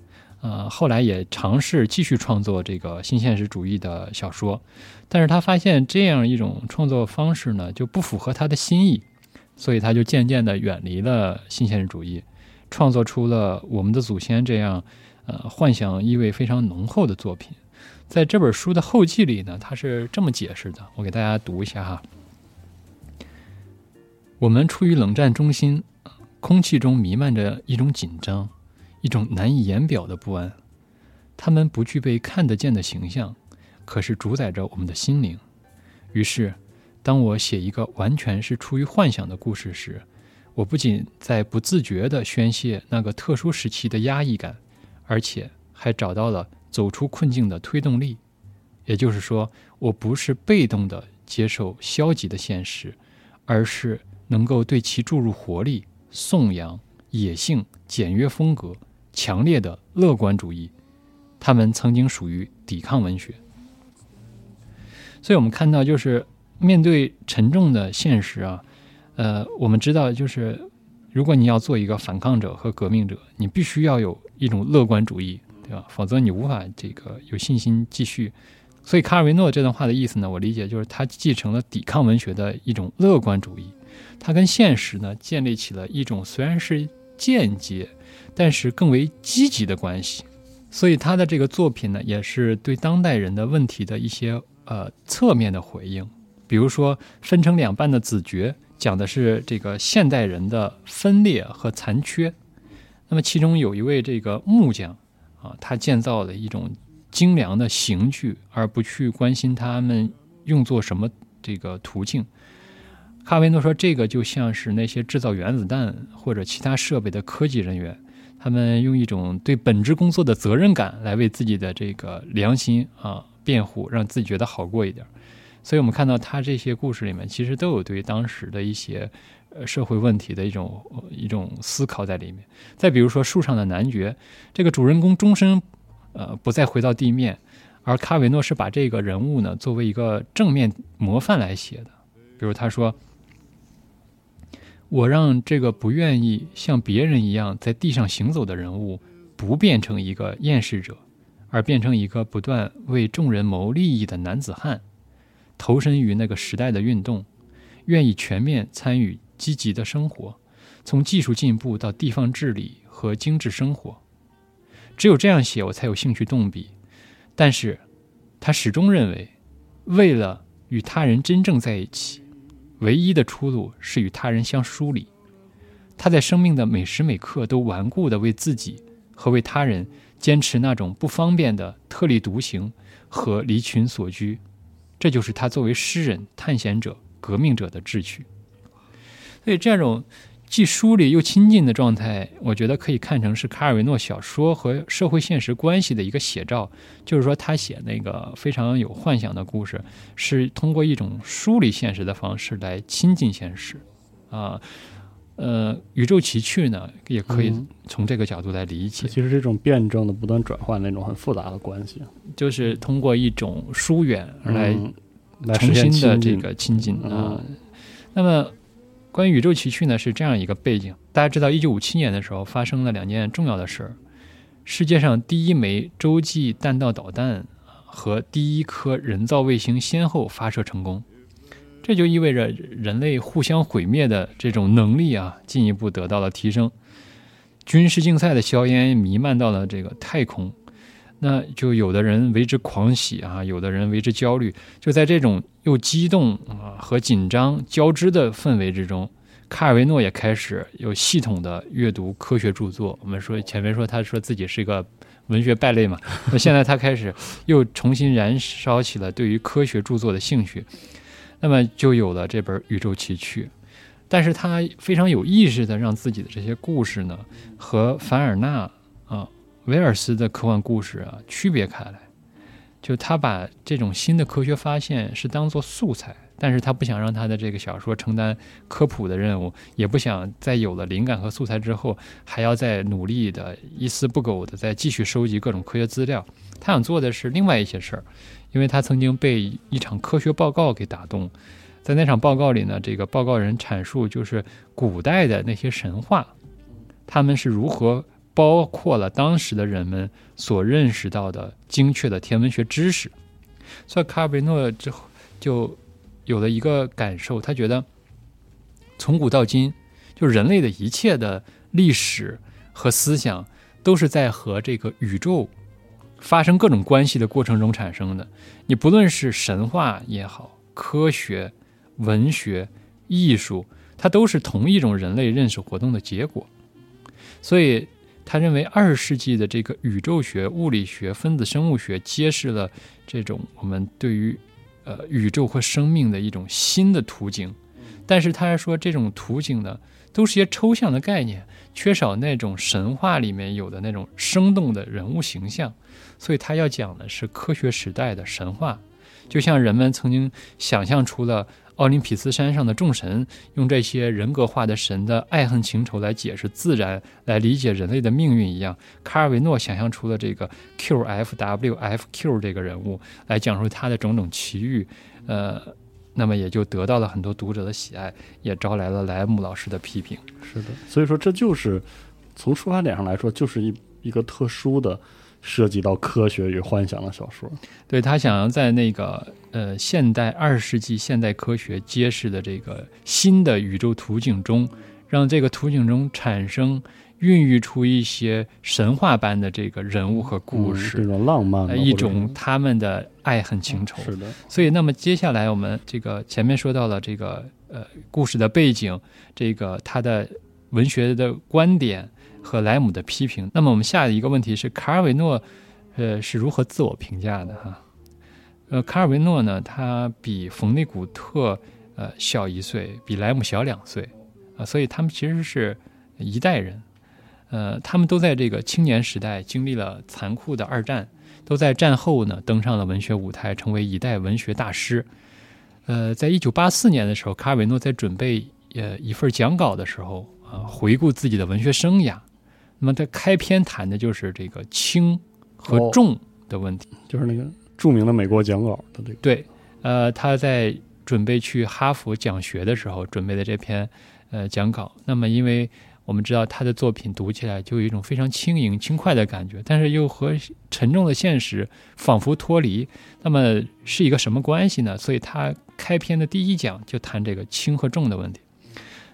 呃，后来也尝试继续创作这个新现实主义的小说，但是他发现这样一种创作方式呢就不符合他的心意。所以他就渐渐地远离了新现实主义，创作出了《我们的祖先》这样，呃，幻想意味非常浓厚的作品。在这本书的后记里呢，他是这么解释的，我给大家读一下哈。我们处于冷战中心，空气中弥漫着一种紧张，一种难以言表的不安。他们不具备看得见的形象，可是主宰着我们的心灵。于是。当我写一个完全是出于幻想的故事时，我不仅在不自觉地宣泄那个特殊时期的压抑感，而且还找到了走出困境的推动力。也就是说，我不是被动地接受消极的现实，而是能够对其注入活力，颂扬野性、简约风格、强烈的乐观主义。他们曾经属于抵抗文学。所以我们看到，就是。面对沉重的现实啊，呃，我们知道，就是如果你要做一个反抗者和革命者，你必须要有一种乐观主义，对吧？否则你无法这个有信心继续。所以卡尔维诺这段话的意思呢，我理解就是他继承了抵抗文学的一种乐观主义，他跟现实呢建立起了一种虽然是间接，但是更为积极的关系。所以他的这个作品呢，也是对当代人的问题的一些呃侧面的回应。比如说，分成两半的子爵讲的是这个现代人的分裂和残缺。那么其中有一位这个木匠啊，他建造了一种精良的刑具，而不去关心他们用作什么这个途径。卡维诺说，这个就像是那些制造原子弹或者其他设备的科技人员，他们用一种对本职工作的责任感来为自己的这个良心啊辩护，让自己觉得好过一点。所以我们看到他这些故事里面，其实都有对当时的一些呃社会问题的一种一种思考在里面。再比如说树上的男爵，这个主人公终身呃不再回到地面，而卡维诺是把这个人物呢作为一个正面模范来写的。比如他说：“我让这个不愿意像别人一样在地上行走的人物，不变成一个厌世者，而变成一个不断为众人谋利益的男子汉。”投身于那个时代的运动，愿意全面参与积极的生活，从技术进步到地方治理和精致生活。只有这样写，我才有兴趣动笔。但是，他始终认为，为了与他人真正在一起，唯一的出路是与他人相疏离。他在生命的每时每刻都顽固地为自己和为他人坚持那种不方便的特立独行和离群所居。这就是他作为诗人、探险者、革命者的志趣。所以，这种既疏离又亲近的状态，我觉得可以看成是卡尔维诺小说和社会现实关系的一个写照。就是说，他写那个非常有幻想的故事，是通过一种疏离现实的方式来亲近现实。啊，呃，宇宙奇趣呢，也可以从这个角度来理解。其实这种辩证的不断转换那种很复杂的关系，就是通过一种疏远来来重新的这个亲近啊。嗯那么，关于宇宙奇趣呢，是这样一个背景。大家知道，一九五七年的时候发生了两件重要的事儿：世界上第一枚洲际弹道导弹和第一颗人造卫星先后发射成功。这就意味着人类互相毁灭的这种能力啊，进一步得到了提升。军事竞赛的硝烟弥漫到了这个太空，那就有的人为之狂喜啊，有的人为之焦虑。就在这种又激动啊和紧张交织的氛围之中，卡尔维诺也开始有系统的阅读科学著作。我们说前面说他说自己是一个文学败类嘛，那现在他开始又重新燃烧起了对于科学著作的兴趣，那么就有了这本《宇宙奇趣》。但是他非常有意识的让自己的这些故事呢，和凡尔纳啊、威尔斯的科幻故事啊区别开来。就他把这种新的科学发现是当做素材，但是他不想让他的这个小说承担科普的任务，也不想在有了灵感和素材之后，还要再努力的一丝不苟的再继续收集各种科学资料。他想做的是另外一些事儿，因为他曾经被一场科学报告给打动。在那场报告里呢，这个报告人阐述就是古代的那些神话，他们是如何包括了当时的人们所认识到的精确的天文学知识。所以卡尔维诺之后就有了一个感受，他觉得从古到今，就人类的一切的历史和思想都是在和这个宇宙发生各种关系的过程中产生的。你不论是神话也好，科学、文学、艺术，它都是同一种人类认识活动的结果。所以，他认为二十世纪的这个宇宙学、物理学、分子生物学揭示了这种我们对于呃宇宙和生命的一种新的图景。但是他还说，这种图景呢，都是些抽象的概念，缺少那种神话里面有的那种生动的人物形象。所以他要讲的是科学时代的神话，就像人们曾经想象出了奥林匹斯山上的众神，用这些人格化的神的爱恨情仇来解释自然，来理解人类的命运一样。卡尔维诺想象出了这个 QFWFQ 这个人物，来讲述他的种种奇遇，呃，那么也就得到了很多读者的喜爱，也招来了莱姆老师的批评。是的，所以说这就是从出发点上来说，就是一一个特殊的涉及到科学与幻想的小说。对他想要在那个呃现代二十世纪现代科学揭示的这个新的宇宙图景中，让这个图景中产生孕育出一些神话般的这个人物和故嗯这，种浪漫一种他们的爱恨情仇。是是的，所以，那么接下来我们这个前面说到了这个呃故事的背景，这个他的文学的观点和莱姆的批评。那么我们下一个问题是，卡尔维诺呃是如何自我评价的哈？呃，卡尔维诺呢，他比冯内古特呃小一岁，比莱姆小两岁啊、所以他们其实是一代人。呃，他们都在这个青年时代经历了残酷的二战，都在战后呢登上了文学舞台，成为一代文学大师。呃，在一九八四年的时候，卡尔维诺在准备呃一份讲稿的时候啊、回顾自己的文学生涯。那么他开篇谈的就是这个轻和哦重的问题。就是那个著名的美国讲稿的这个，对，呃，他在准备去哈佛讲学的时候准备的这篇呃讲稿。那么，因为我们知道他的作品读起来就有一种非常轻盈、轻快的感觉，但是又和沉重的现实仿佛脱离。那么是一个什么关系呢？所以他开篇的第一讲就谈这个轻和重的问题。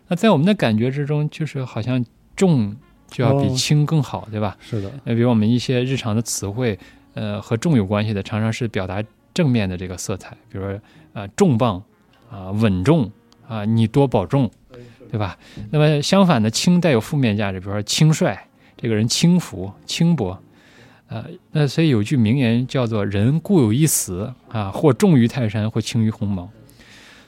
那在我们的感觉之中，就是好像重就要比哦轻更好，对吧？是的，那，比如我们一些日常的词汇，呃，和重有关系的，常常是表达正面的这个色彩，比如说啊、重磅啊、稳重啊、你多保重，对吧？那么相反的，轻带有负面价值，比如说轻率，这个人轻浮、轻薄。呃，那所以有句名言叫做“人固有一死啊，或重于泰山，或轻于鸿毛”。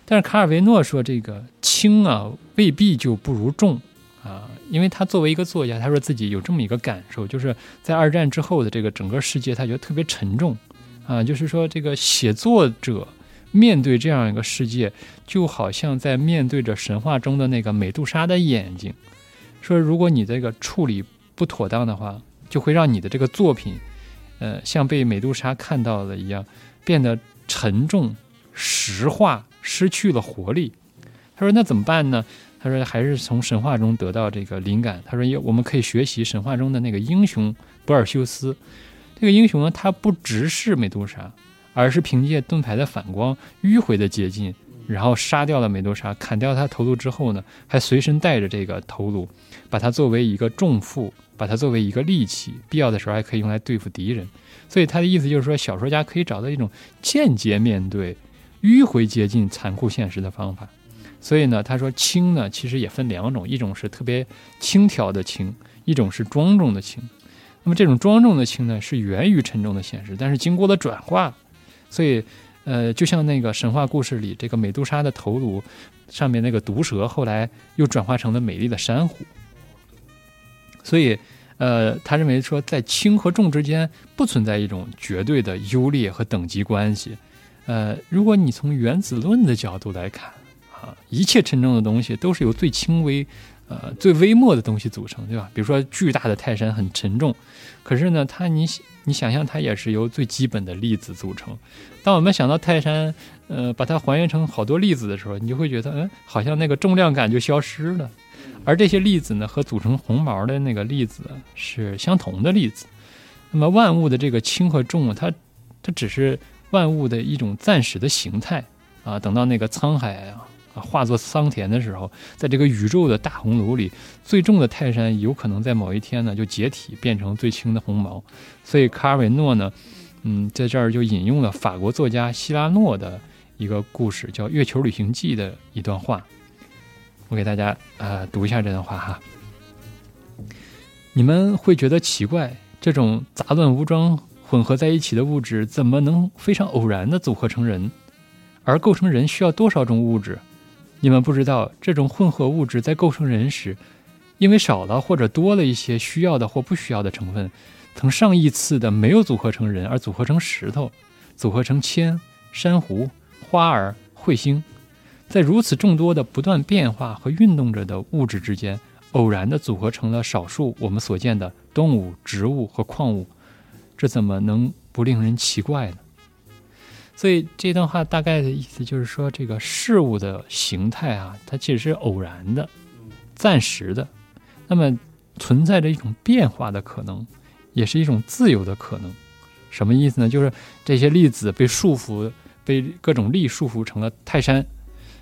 但是卡尔维诺说，这个轻啊未必就不如重啊，因为他作为一个作家，他说自己有这么一个感受，就是在二战之后的这个整个世界，他觉得特别沉重啊，就是说这个写作者面对这样一个世界，就好像在面对着神话中的那个美杜莎的眼睛，说如果你这个处理不妥当的话，就会让你的这个作品，呃，像被美杜莎看到了一样，变得沉重、石化，失去了活力。他说：“那怎么办呢？”他说：“还是从神话中得到这个灵感。”他说：“我们可以学习神话中的那个英雄博尔修斯。这个英雄呢，他不直视美杜莎，而是凭借盾牌的反光迂回的接近，然后杀掉了美杜莎。砍掉他头颅之后呢，还随身带着这个头颅，把它作为一个重负，把它作为一个利器，必要的时候还可以用来对付敌人。所以他的意思就是说，小说家可以找到一种间接面对、迂回接近残酷现实的方法。”所以呢，他说轻呢，其实也分两种，一种是特别轻佻的轻，一种是庄重的轻。那么这种庄重的轻呢，是源于沉重的现实，但是经过了转化，所以呃，就像那个神话故事里这个美杜莎的头颅上面那个毒蛇，后来又转化成了美丽的珊瑚。所以呃，他认为说，在轻和重之间不存在一种绝对的优劣和等级关系。呃，如果你从原子论的角度来看。啊，一切沉重的东西都是由最轻微、呃最微末的东西组成，对吧？比如说巨大的泰山很沉重，可是呢，它你你想象它也是由最基本的粒子组成。当我们想到泰山，呃，把它还原成好多粒子的时候，你就会觉得，嗯，好像那个重量感就消失了。而这些粒子呢，和组成红毛的那个粒子是相同的粒子。那么万物的这个轻和重，它它只是万物的一种暂时的形态啊。等到那个沧海啊。啊，化作桑田的时候，在这个宇宙的大熔炉里，最重的泰山有可能在某一天呢就解体，变成最轻的红毛。所以卡尔维诺呢，嗯，在这儿就引用了法国作家希拉诺的一个故事，叫《月球旅行记》的一段话。我给大家呃读一下这段话哈。你们会觉得奇怪，这种杂乱无章、混合在一起的物质，怎么能非常偶然的组合成人？而构成人需要多少种物质？你们不知道，这种混合物质在构成人时，因为少了或者多了一些需要的或不需要的成分，曾上亿次的没有组合成人，而组合成石头，组合成铅、珊瑚、花儿、彗星，在如此众多的不断变化和运动着的物质之间，偶然的组合成了少数我们所见的动物、植物和矿物，这怎么能不令人奇怪呢？所以这段话大概的意思就是说，这个事物的形态啊，它其实是偶然的、暂时的，那么存在着一种变化的可能，也是一种自由的可能。什么意思呢？就是这些粒子被束缚，被各种力束缚成了泰山，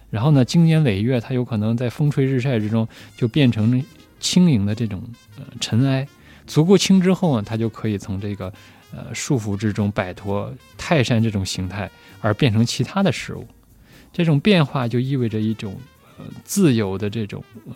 然后呢，经年累月，它有可能在风吹日晒之中就变成轻盈的这种呃尘埃，足够轻之后呢，它就可以从这个。呃，束缚之中摆脱泰山这种形态，而变成其他的事物，这种变化就意味着一种呃自由的这种呃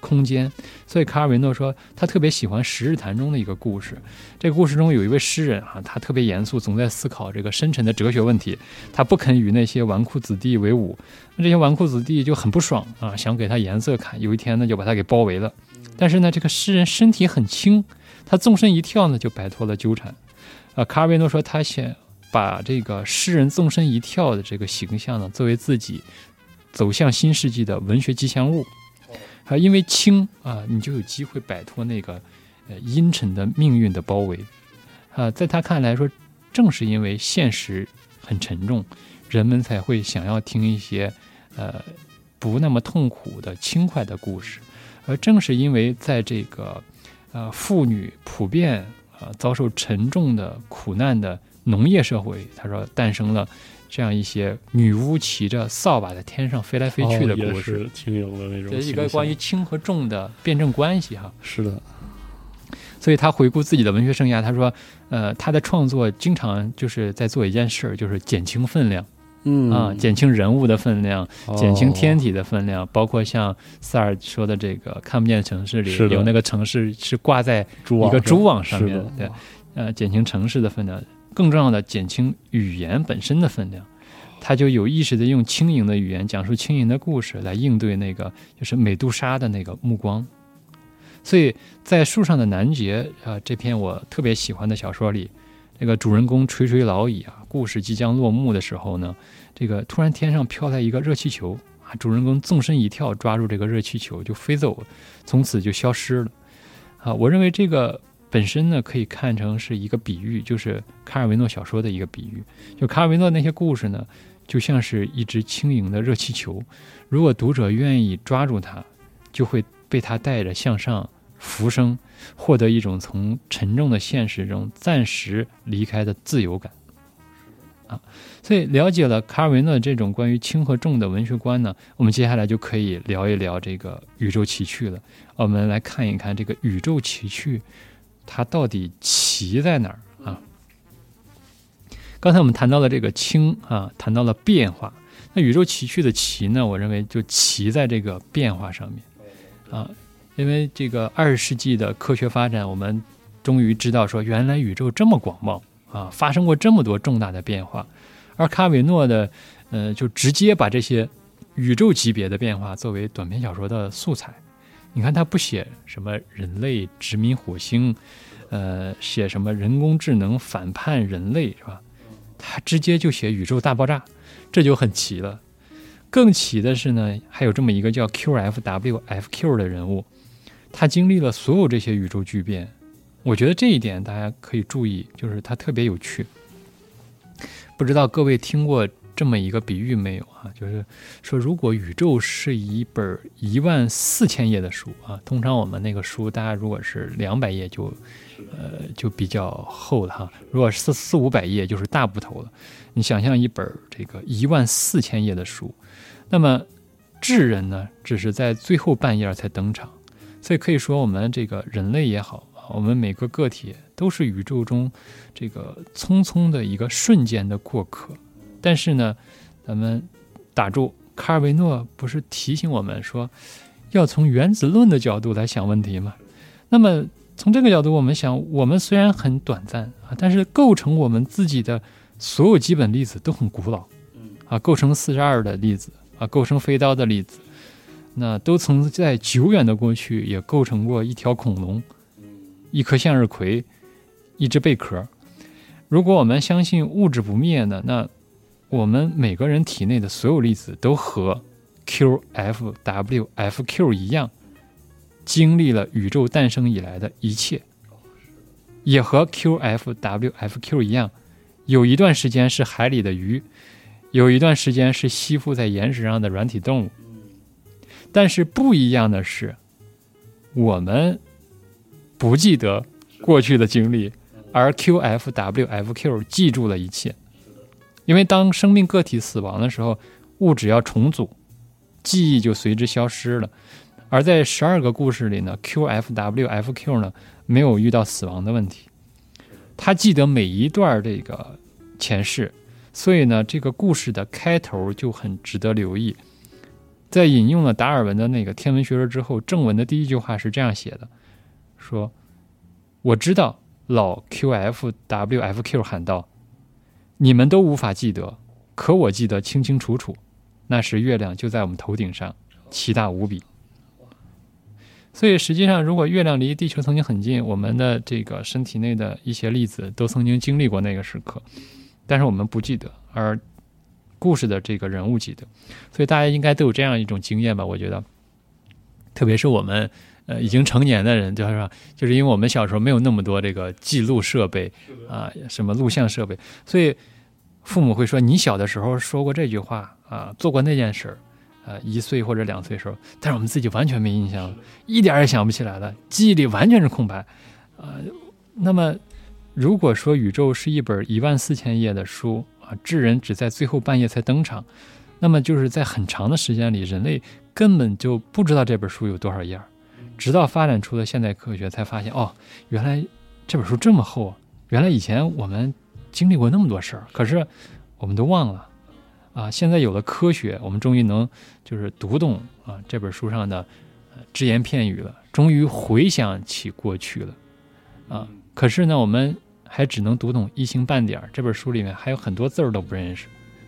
空间。所以卡尔维诺说，他特别喜欢《十日谈》中的一个故事。这个故事中有一位诗人啊，他特别严肃，总在思考这个深沉的哲学问题。他不肯与那些纨绔子弟为伍，那这些纨绔子弟就很不爽啊，想给他颜色看。有一天呢，就把他给包围了。但是呢，这个诗人身体很轻，他纵身一跳呢，就摆脱了纠缠。啊，卡尔维诺说，他想把这个诗人纵身一跳的这个形象呢，作为自己走向新世纪的文学吉祥物。啊，因为轻啊，你就有机会摆脱那个呃阴沉的命运的包围。啊，在他看来说，正是因为现实很沉重，人们才会想要听一些呃不那么痛苦的轻快的故事。而正是因为在这个呃妇女普遍。啊，遭受沉重的苦难的农业社会，他说诞生了这样一些女巫骑着扫把在天上飞来飞去的故事，轻盈的那种。这是一个关于轻和重的辩证关系哈。是的，所以他回顾自己的文学生涯，他说，呃，他的创作经常就是在做一件事儿，就是减轻分量。嗯。啊，减轻人物的分量，减轻天体的分量，包括像萨尔说的这个看不见城市里有那个城市是挂在一个蛛网上面的，对，呃，减轻城市的分量，更重要的减轻语言本身的分量，他就有意识的用轻盈的语言讲述轻盈的故事来应对那个就是美杜莎的那个目光，所以在树上的男爵啊，这篇我特别喜欢的小说里，这个主人公垂垂老矣啊，故事即将落幕的时候呢，这个突然天上飘来一个热气球啊，主人公纵身一跳，抓住这个热气球就飞走了，从此就消失了啊。我认为这个本身呢，可以看成是一个比喻，就是卡尔维诺小说的一个比喻。就卡尔维诺那些故事呢，就像是一只轻盈的热气球，如果读者愿意抓住它，就会被它带着向上。浮生，获得一种从沉重的现实中暂时离开的自由感，啊，所以了解了卡尔维诺这种关于轻和重的文学观呢，我们接下来就可以聊一聊这个宇宙奇趣了。我们来看一看这个宇宙奇趣，它到底奇在哪儿啊？刚才我们谈到了这个轻啊，谈到了变化，那宇宙奇趣的奇呢，我认为就奇在这个变化上面啊。因为这个二十世纪的科学发展，我们终于知道说，原来宇宙这么广袤啊，发生过这么多重大的变化。而卡维诺的，呃，就直接把这些宇宙级别的变化作为短篇小说的素材。你看，他不写什么人类殖民火星，呃，写什么人工智能反叛人类，是吧？他直接就写宇宙大爆炸，这就很奇了。更奇的是呢，还有这么一个叫 QFWFQ 的人物。他经历了所有这些宇宙巨变，我觉得这一点大家可以注意，就是他特别有趣。不知道各位听过这么一个比喻没有啊？就是说，如果宇宙是一本一万四千页的书啊，通常我们那个书，大家如果是两百页就，呃，就比较厚了哈。如果是四四五百页，就是大部头了。你想象一本这个一万四千页的书，那么智人呢，只是在最后半页才登场。所以可以说，我们这个人类也好，我们每个个体都是宇宙中这个匆匆的一个瞬间的过客。但是呢，咱们打住，卡尔维诺不是提醒我们说，要从原子论的角度来想问题吗？那么从这个角度，我们想，我们虽然很短暂啊，但是构成我们自己的所有基本粒子都很古老，啊，构成四十二的粒子啊，构成飞刀的粒子。那都曾在久远的过去也构成过一条恐龙，一颗向日葵，一只贝壳。如果我们相信物质不灭呢？那我们每个人体内的所有粒子都和 QFWFQ 一样，经历了宇宙诞生以来的一切，也和 QFWFQ 一样，有一段时间是海里的鱼，有一段时间是吸附在岩石上的软体动物。但是不一样的是，我们不记得过去的经历，而 QFWFQ 记住了一切。因为当生命个体死亡的时候，物质要重组，记忆就随之消失了。而在十二个故事里呢，QFWFQ 呢没有遇到死亡的问题，他记得每一段这个前世，所以呢，这个故事的开头就很值得留意。在引用了达尔文的那个天文学说之后，正文的第一句话是这样写的：“说我知道老 QFWFQ 喊道，你们都无法记得，可我记得清清楚楚。那时月亮就在我们头顶上，奇大无比。所以实际上，如果月亮离地球曾经很近，我们的这个身体内的一些粒子都曾经经历过那个时刻，但是我们不记得，而。”故事的这个人物记得，所以大家应该都有这样一种经验吧？我觉得，特别是我们呃已经成年的人，就是说，就是因为我们小时候没有那么多这个记录设备啊，什么录像设备，所以父母会说你小的时候说过这句话啊，做过那件事儿啊，一岁或者两岁时候，但是我们自己完全没印象了，一点也想不起来了，记忆里完全是空白啊。那么，如果说宇宙是一本一万四千页的书。啊，智人只在最后半夜才登场，那么就是在很长的时间里，人类根本就不知道这本书有多少页，直到发展出了现代科学，才发现哦，原来这本书这么厚，原来以前我们经历过那么多事儿，可是我们都忘了啊。现在有了科学，我们终于能就是读懂啊这本书上的只言片语了，终于回想起过去了啊。可是呢，我们。还只能读懂一星半点儿，这本书里面还有很多字儿都不认识，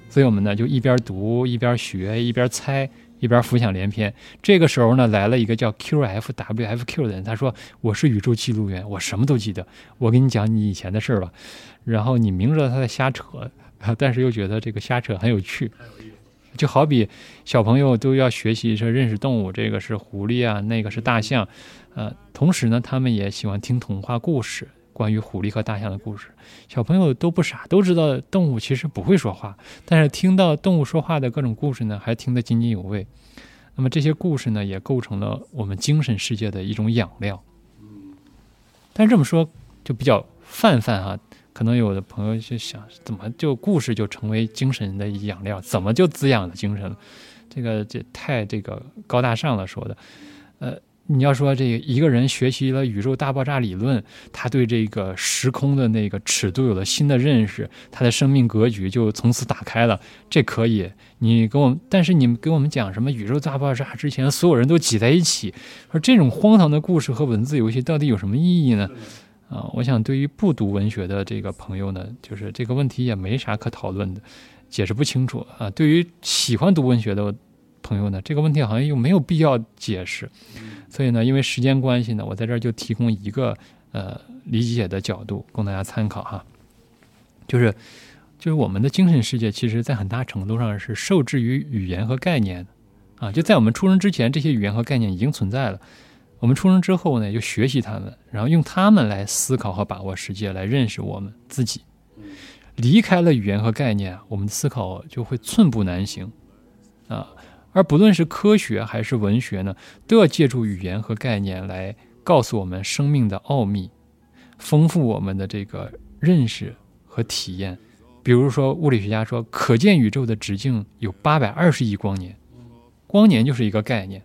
所以我们呢就一边读一边学一边猜，一边浮想联翩。这个时候呢，来了一个叫 QFWFQ 的人，他说：“我是宇宙记录员，我什么都记得。我跟你讲你以前的事儿吧。”然后你明知道他在瞎扯，但是又觉得这个瞎扯很有趣。就好比小朋友都要学习说认识动物，这个是狐狸啊，那个是大象，呃，同时呢，他们也喜欢听童话故事。关于狐狸和大象的故事，小朋友都不傻，都知道动物其实不会说话，但是听到动物说话的各种故事呢，还听得津津有味。那么这些故事呢，也构成了我们精神世界的一种养料。但这么说就比较泛泛哈，可能有的朋友就想，怎么就故事就成为精神的养料？怎么就滋养了精神？这个这太这个高大上了说的，你要说这个一个人学习了宇宙大爆炸理论，他对这个时空的那个尺度有了新的认识，他的生命格局就从此打开了。这可以，你跟我，但是你们给我们讲什么宇宙大爆炸之前所有人都挤在一起，说这种荒唐的故事和文字游戏到底有什么意义呢？啊，我想对于不读文学的这个朋友呢，就是这个问题也没啥可讨论的，解释不清楚啊。对于喜欢读文学的朋友呢，这个问题好像又没有必要解释。所以呢，因为时间关系呢，我在这儿就提供一个呃理解的角度供大家参考哈。就是，就是我们的精神世界，其实在很大程度上是受制于语言和概念的啊。就在我们出生之前，这些语言和概念已经存在了。我们出生之后呢，就学习他们，然后用他们来思考和把握世界，来认识我们自己。离开了语言和概念，我们的思考就会寸步难行。而不论是科学还是文学呢，都要借助语言和概念来告诉我们生命的奥秘，丰富我们的这个认识和体验。比如说，物理学家说，可见宇宙的直径有八百二十亿光年，光年就是一个概念。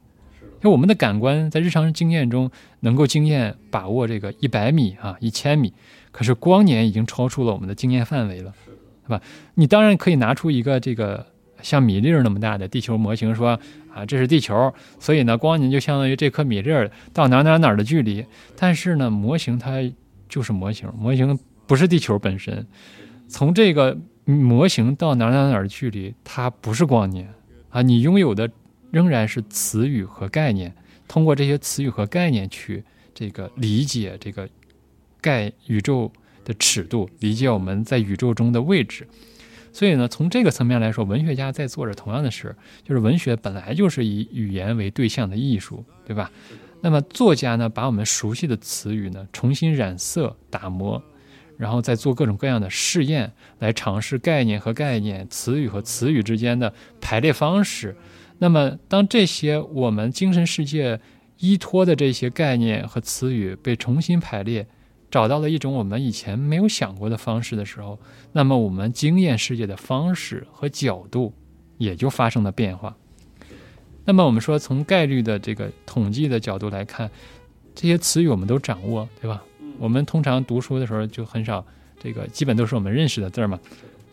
就我们的感官在日常经验中能够经验把握这个一百米啊、一千米，可是光年已经超出了我们的经验范围了，是吧？你当然可以拿出一个这个。像米粒儿那么大的地球模型，说啊，这是地球，所以呢，光年就相当于这颗米粒儿到哪哪哪的距离。但是呢，模型它就是模型，模型不是地球本身。从这个模型到哪哪哪的距离，它不是光年啊。你拥有的仍然是词语和概念，通过这些词语和概念去这个理解这个概宇宙的尺度，理解我们在宇宙中的位置。所以呢，从这个层面来说，文学家在做着同样的事，就是文学本来就是以语言为对象的艺术，对吧？那么作家呢，把我们熟悉的词语呢重新染色、打磨，然后再做各种各样的试验，来尝试概念和概念、词语和词语之间的排列方式。那么，当这些我们精神世界依托的这些概念和词语被重新排列。找到了一种我们以前没有想过的方式的时候，那么我们经验世界的方式和角度也就发生了变化。那么我们说，从概率的这个统计的角度来看，这些词语我们都掌握，对吧？我们通常读书的时候就很少，这个基本都是我们认识的字儿嘛。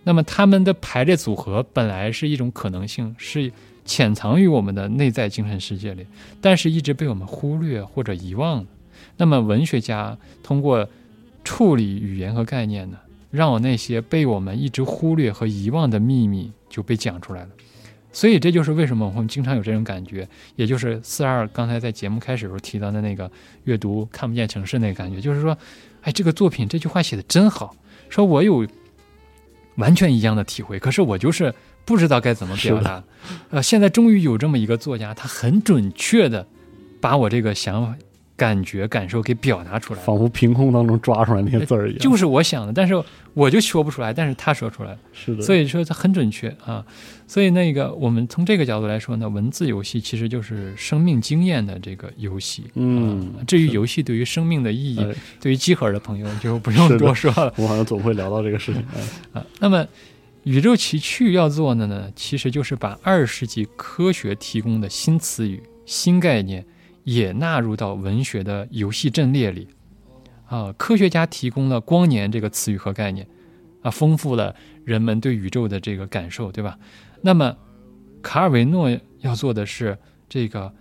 那么它们的排列组合本来是一种可能性，是潜藏于我们的内在精神世界里，但是一直被我们忽略或者遗忘了。那么，文学家通过处理语言和概念呢，让我那些被我们一直忽略和遗忘的秘密就被讲出来了。所以，这就是为什么我们经常有这种感觉，也就是四二刚才在节目开始时候提到的那个阅读看不见城市那个感觉，就是说，哎，这个作品这句话写的真好，说我有完全一样的体会，可是我就是不知道该怎么表达。呃，现在终于有这么一个作家，他很准确的把我这个想法。感觉感受给表达出来，仿佛凭空当中抓出来那些字儿一样。就是我想的，但是我就说不出来，但是他说出来了。是的，所以说他很准确啊。所以那个我们从这个角度来说呢，文字游戏其实就是生命经验的这个游戏。嗯，至于游戏对于生命的意义，对于集合的朋友就不用多说了。我好像总会聊到这个事情 啊。那么宇宙奇趣要做的呢，其实就是把二十世纪科学提供的新词语、新概念。也纳入到文学的游戏阵列里，啊，科学家提供了光年这个词语和概念，啊，丰富了人们对宇宙的这个感受，对吧？那么，卡尔维诺要做的是这个，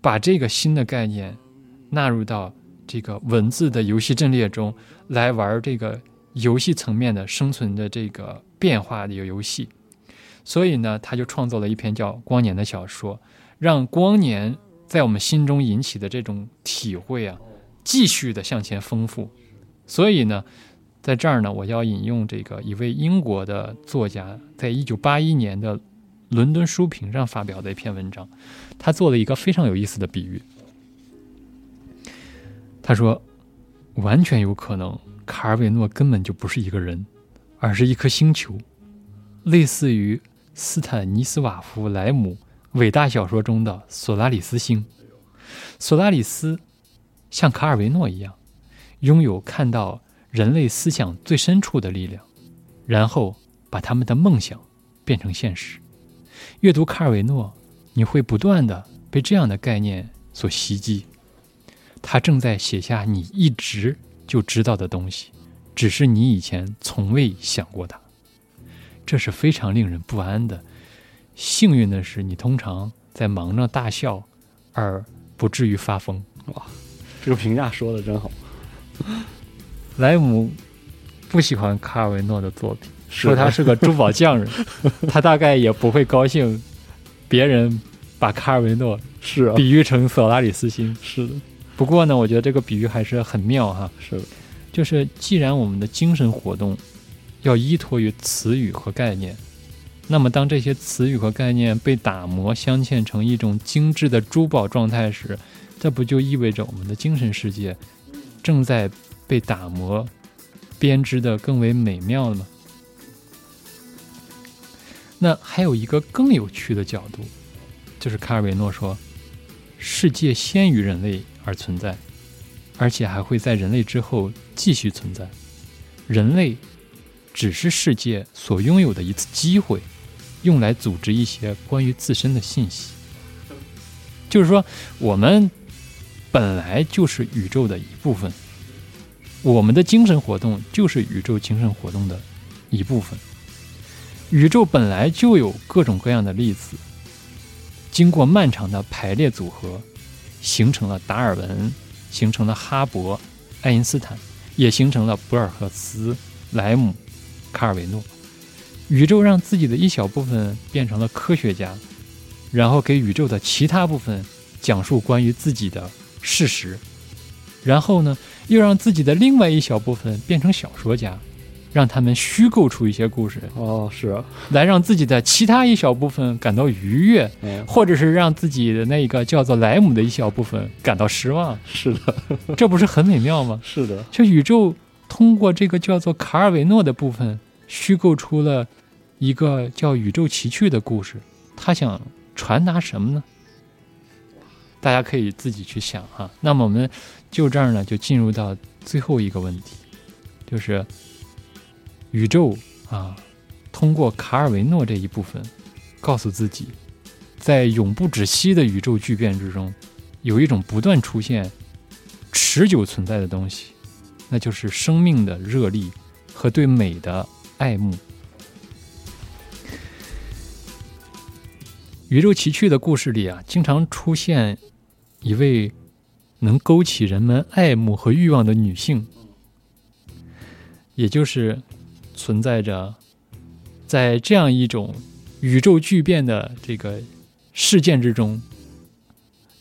把这个新的概念纳入到这个文字的游戏阵列中来玩这个游戏层面的生存的这个变化的游戏，所以呢，他就创作了一篇叫《光年》的小说。让光年在我们心中引起的这种体会啊，继续的向前丰富。所以呢，在这儿呢，我要引用这个一位英国的作家，在一九八一年的伦敦书评上发表的一篇文章，他做了一个非常有意思的比喻。他说，完全有可能卡尔维诺根本就不是一个人，而是一颗星球，类似于斯坦尼斯瓦夫·莱姆伟大小说中的索拉里斯星。索拉里斯像卡尔维诺一样，拥有看到人类思想最深处的力量，然后把他们的梦想变成现实。阅读卡尔维诺，你会不断的被这样的概念所袭击。他正在写下你一直就知道的东西，只是你以前从未想过它。这是非常令人不安的。幸运的是，你通常在忙着大笑，而不至于发疯。哇，这个评价说的真好。莱姆不喜欢卡尔维诺的作品，说他是个珠宝匠人。他大概也不会高兴别人把卡尔维诺是啊，比喻成索拉里斯星。是的，不过呢，我觉得这个比喻还是很妙哈。是的，就是既然我们的精神活动要依托于词语和概念，那么当这些词语和概念被打磨镶嵌成一种精致的珠宝状态时，这不就意味着我们的精神世界正在被打磨、编织的更为美妙了吗？那还有一个更有趣的角度，就是卡尔维诺说，世界先于人类而存在。而且还会在人类之后继续存在。人类只是世界所拥有的一次机会，用来组织一些关于自身的信息。就是说，我们本来就是宇宙的一部分，我们的精神活动就是宇宙精神活动的一部分。宇宙本来就有各种各样的粒子，经过漫长的排列组合，形成了达尔文。形成了哈勃、爱因斯坦，也形成了博尔赫斯、莱姆、卡尔维诺。宇宙让自己的一小部分变成了科学家，然后给宇宙的其他部分讲述关于自己的事实，然后呢，又让自己的另外一小部分变成小说家。让他们虚构出一些故事哦，是啊，来让自己的其他一小部分感到愉悦，嗯，或者是让自己的那个叫做莱姆的一小部分感到失望。是的，这不是很美妙吗？是的，就宇宙通过这个叫做卡尔维诺的部分，虚构出了一个叫宇宙奇趣的故事。他想传达什么呢？大家可以自己去想哈。那么我们就这儿呢，就进入到最后一个问题，就是。宇宙啊，通过卡尔维诺这一部分，告诉自己，在永不止息的宇宙巨变之中，有一种不断出现、持久存在的东西，那就是生命的热力和对美的爱慕。宇宙奇趣的故事里啊，经常出现一位能勾起人们爱慕和欲望的女性，也就是。存在着，在这样一种宇宙巨变的这个事件之中，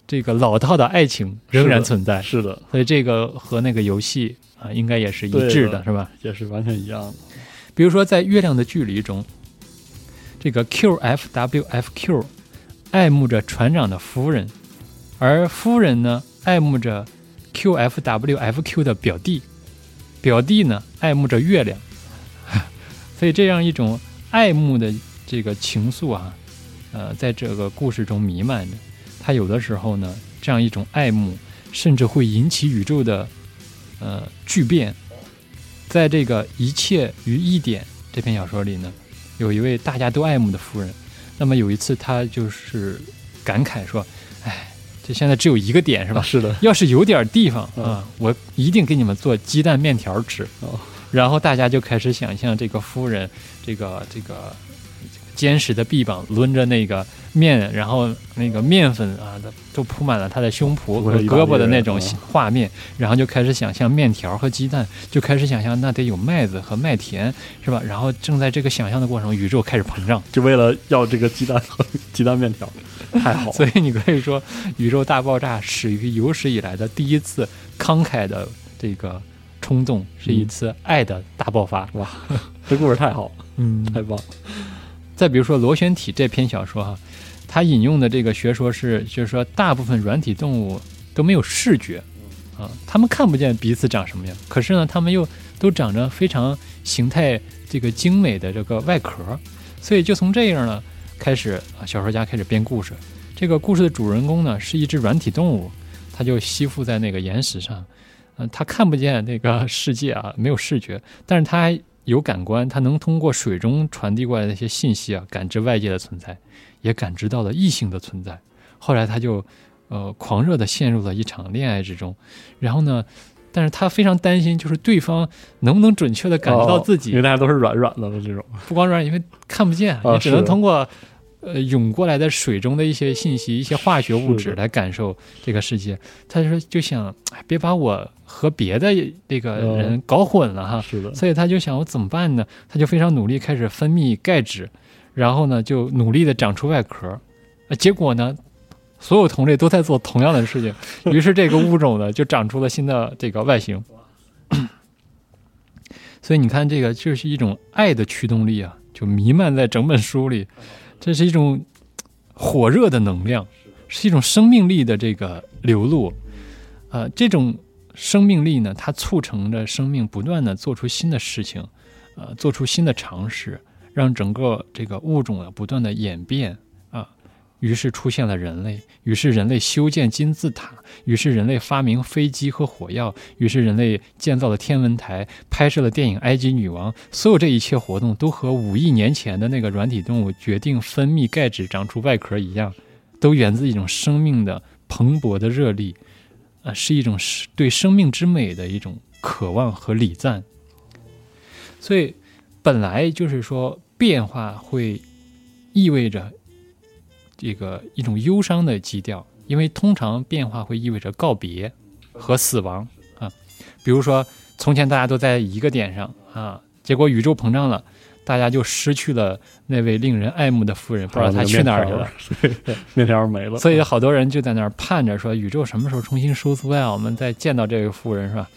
这个老套的爱情仍然存在。是的，所以这个和那个游戏啊，应该也是一致的，是吧？也是完全一样的。比如说，在《月亮的距离》中，这个 QFWFQ 爱慕着船长的夫人，而夫人呢，爱慕着 QFWFQ 的表弟，表弟呢，爱慕着月亮。所以这样一种爱慕的这个情愫啊，呃，在这个故事中弥漫着。他有的时候呢，这样一种爱慕，甚至会引起宇宙的呃巨变。在这个《一切于一点》这篇小说里呢，有一位大家都爱慕的夫人。那么有一次，她就是感慨说：“哎，这现在只有一个点，是吧？是的。要是有点地方啊，我一定给你们做鸡蛋面条吃。”然后大家就开始想象这个夫人，这个这个坚实的臂膀抡着那个面，然后那个面粉啊的都铺满了他的胸脯和胳膊的那种画面，然后就开始想象面条和鸡蛋，就开始想象那得有麦子和麦田，是吧？然后正在这个想象的过程，宇宙开始膨胀，就为了要这个鸡蛋和 鸡蛋面条，太好。所以你可以说，宇宙大爆炸始于有史以来的第一次慷慨的这个冲动，是一次爱的大爆发。哇，这故事太好，嗯，太棒。再比如说《螺旋体》这篇小说哈，它引用的这个学说是，就是说大部分软体动物都没有视觉，啊，他们看不见彼此长什么样，可是呢，他们又都长着非常形态这个精美的这个外壳，所以就从这样呢开始啊，小说家开始编故事。这个故事的主人公呢是一只软体动物，它就吸附在那个岩石上，嗯，它看不见那个世界啊，没有视觉，但是它。有感官，它能通过水中传递过来的一些信息啊，感知外界的存在，也感知到了异性的存在。后来他就，呃，狂热的陷入了一场恋爱之中。然后呢，但是他非常担心，就是对方能不能准确的感知到自己，因为大家都是软软的这种，不光软，因为看不见，也只能通过。呃，涌过来的水中的一些信息、一些化学物质来感受这个世界。他就说，就想别把我和别的那个人搞混了哈。是的。所以他就想，我怎么办呢？他就非常努力，开始分泌钙质，然后呢，就努力的长出外壳。结果呢，所有同类都在做同样的事情，于是这个物种呢，就长出了新的这个外形。所以你看，这个就是一种爱的驱动力啊，就弥漫在整本书里。这是一种火热的能量，是一种生命力的这个流露，呃，这种生命力呢，它促成着生命不断的做出新的事情，呃，做出新的尝试，让整个这个物种啊不断的演变。于是出现了人类，于是人类修建金字塔，于是人类发明飞机和火药，于是人类建造了天文台，拍摄了电影《埃及女王》。所有这一切活动都和五亿年前的那个软体动物决定分泌钙质、长出外壳一样，都源自一种生命的蓬勃的热力，啊，是一种对生命之美的一种渴望和礼赞。所以，本来就是说变化会意味着。这个一种忧伤的基调，因为通常变化会意味着告别和死亡啊。比如说，从前大家都在一个点上啊，结果宇宙膨胀了，大家就失去了那位令人爱慕的夫人，不知道她去哪儿去了，面条没了。所以好多人就在那儿盼着说，宇宙什么时候重新收缩呀？我们再见到这位夫人是吧？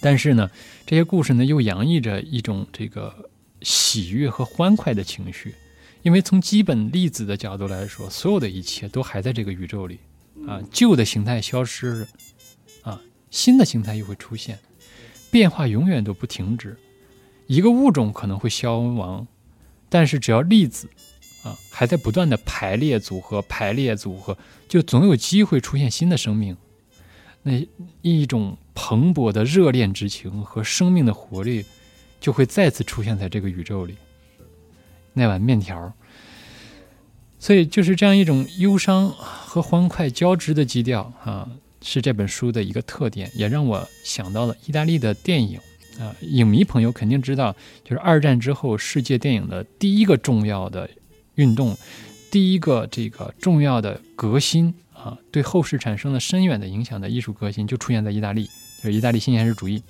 但是呢，这些故事呢又洋溢着一种这个喜悦和欢快的情绪。因为从基本粒子的角度来说，所有的一切都还在这个宇宙里，啊，旧的形态消失，啊，新的形态又会出现，变化永远都不停止。一个物种可能会消亡，但是只要粒子，啊，还在不断的排列组合、排列组合，就总有机会出现新的生命。那一种蓬勃的热恋之情和生命的活力，就会再次出现在这个宇宙里。那碗面条，所以就是这样一种忧伤和欢快交织的基调啊，是这本书的一个特点，也让我想到了意大利的电影啊。影迷朋友肯定知道，就是二战之后世界电影的第一个重要的运动，第一个这个重要的革新啊，对后世产生了深远的影响的艺术革新，就出现在意大利，就是意大利新现实主义。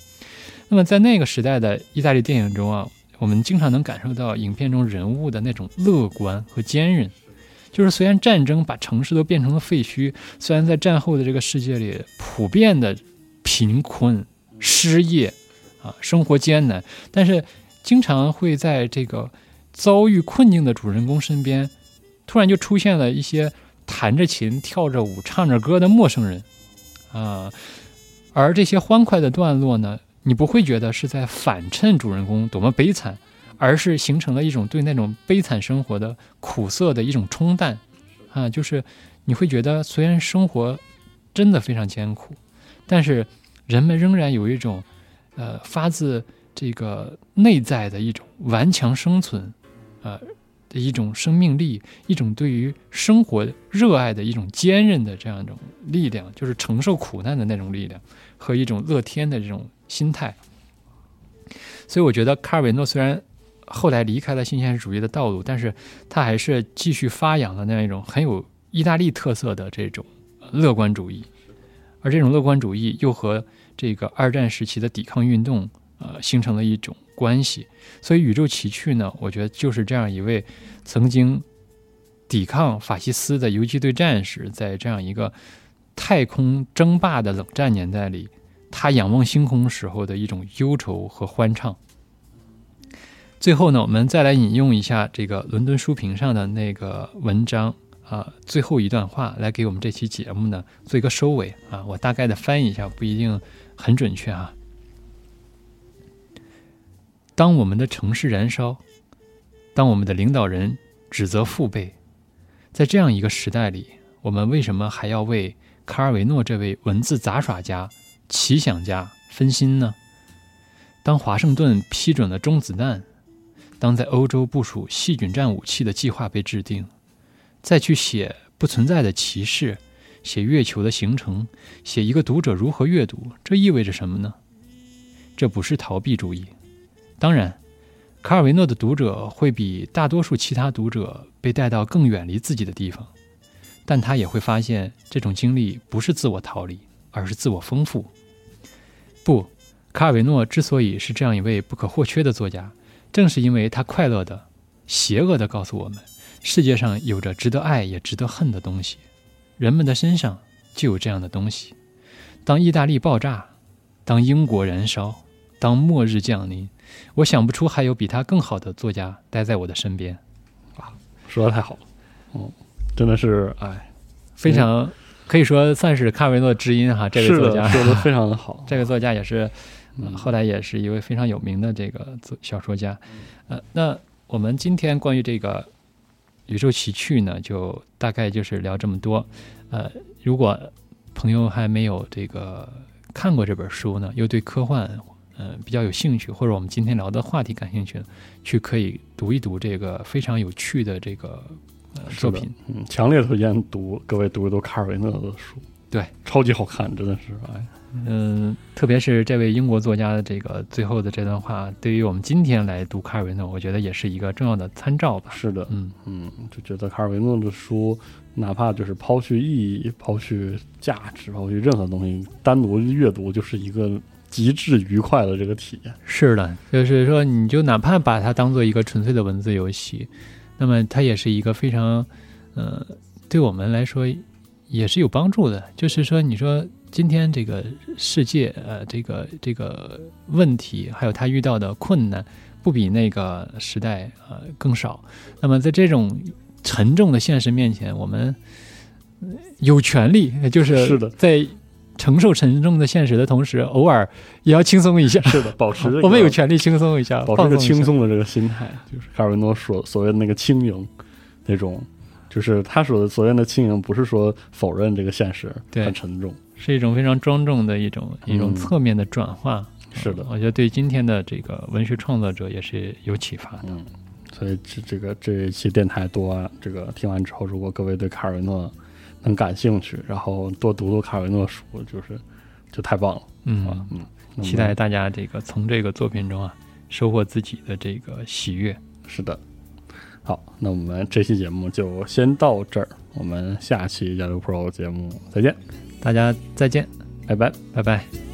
那么在那个时代的意大利电影中啊。我们经常能感受到影片中人物的那种乐观和坚韧，就是虽然战争把城市都变成了废墟，虽然在战后的这个世界里普遍的贫困、失业啊，生活艰难，但是经常会在这个遭遇困境的主人公身边，突然就出现了一些弹着琴、跳着舞、唱着歌的陌生人啊，而这些欢快的段落呢？你不会觉得是在反衬主人公多么悲惨，而是形成了一种对那种悲惨生活的苦涩的一种冲淡，啊，就是你会觉得虽然生活真的非常艰苦，但是人们仍然有一种，呃，发自这个内在的一种顽强生存，呃的一种生命力，一种对于生活热爱的一种坚韧的这样一种力量，就是承受苦难的那种力量和一种乐天的这种。心态，所以我觉得卡尔维诺虽然后来离开了新现实主义的道路，但是他还是继续发扬了那样一种很有意大利特色的这种乐观主义，而这种乐观主义又和这个二战时期的抵抗运动，呃，形成了一种关系。所以，《宇宙奇趣》呢，我觉得就是这样一位曾经抵抗法西斯的游击队战士，在这样一个太空争霸的冷战年代里，他仰望星空时候的一种忧愁和欢畅。最后呢，我们再来引用一下这个伦敦书评上的那个文章啊，最后一段话，来给我们这期节目呢做一个收尾啊。我大概的翻译一下，不一定很准确啊。当我们的城市燃烧，当我们的领导人指责父辈，在这样一个时代里，我们为什么还要为卡尔维诺这位文字杂耍家、奇想家分心呢？当华盛顿批准了中子弹。当在欧洲部署细菌战武器的计划被制定，再去写不存在的骑士，写月球的形成，写一个读者如何阅读，这意味着什么呢？这不是逃避主义。当然，卡尔维诺的读者会比大多数其他读者被带到更远离自己的地方，但他也会发现这种经历不是自我逃离，而是自我丰富。不，卡尔维诺之所以是这样一位不可或缺的作家。正是因为他快乐的、邪恶的告诉我们，世界上有着值得爱也值得恨的东西，人们的身上就有这样的东西。当意大利爆炸，当英国燃烧，当末日降临，我想不出还有比他更好的作家待在我的身边。啊，说的太好了，嗯，真的是，哎，非常可以说算是卡维诺知音哈，这位作家说的 非常的好，这个作家也是。后来也是一位非常有名的这个作小说家，呃，那我们今天关于这个宇宙奇趣呢，就大概就是聊这么多。呃，如果朋友还没有这个看过这本书呢，又对科幻嗯比较有兴趣，或者我们今天聊的话题感兴趣，去可以读一读这个非常有趣的这个呃作品。嗯，强烈推荐读各位读一读卡尔维诺的书，对，超级好看，真的是哎。嗯，特别是这位英国作家的这个最后的这段话，对于我们今天来读卡尔维诺，我觉得也是一个重要的参照吧。是的，嗯嗯，就觉得卡尔维诺的书，哪怕就是抛去意义、抛去价值、抛去任何东西，单独阅读就是一个极致愉快的这个体验。是的，就是说，你就哪怕把它当做一个纯粹的文字游戏，那么它也是一个非常，呃，对我们来说也是有帮助的。就是说，你说。今天这个世界，呃，这个这个问题，还有他遇到的困难，不比那个时代呃更少。那么在这种沉重的现实面前，我们有权利，就是在承受沉重的现实的同时，偶尔也要轻松一下。是的，保持 我们有权利轻松一下，保持个轻松的这个心态，就是卡尔维诺所所谓的那个轻盈那种，就是他说的所谓的轻盈，不是说否认这个现实很沉重。是一种非常庄重的一种一种侧面的转化，是的，我觉得对今天的这个文学创作者也是有启发的。嗯，所以这这个这一期电台多这个听完之后，如果各位对卡尔维诺能感兴趣，然后多读读卡尔维诺书，就是就太棒了。嗯嗯，期待大家这个从这个作品中啊收获自己的这个喜悦。是的，好，那我们这期节目就先到这儿，我们下期加六 Pro 节目再见。大家再见，拜拜，拜拜。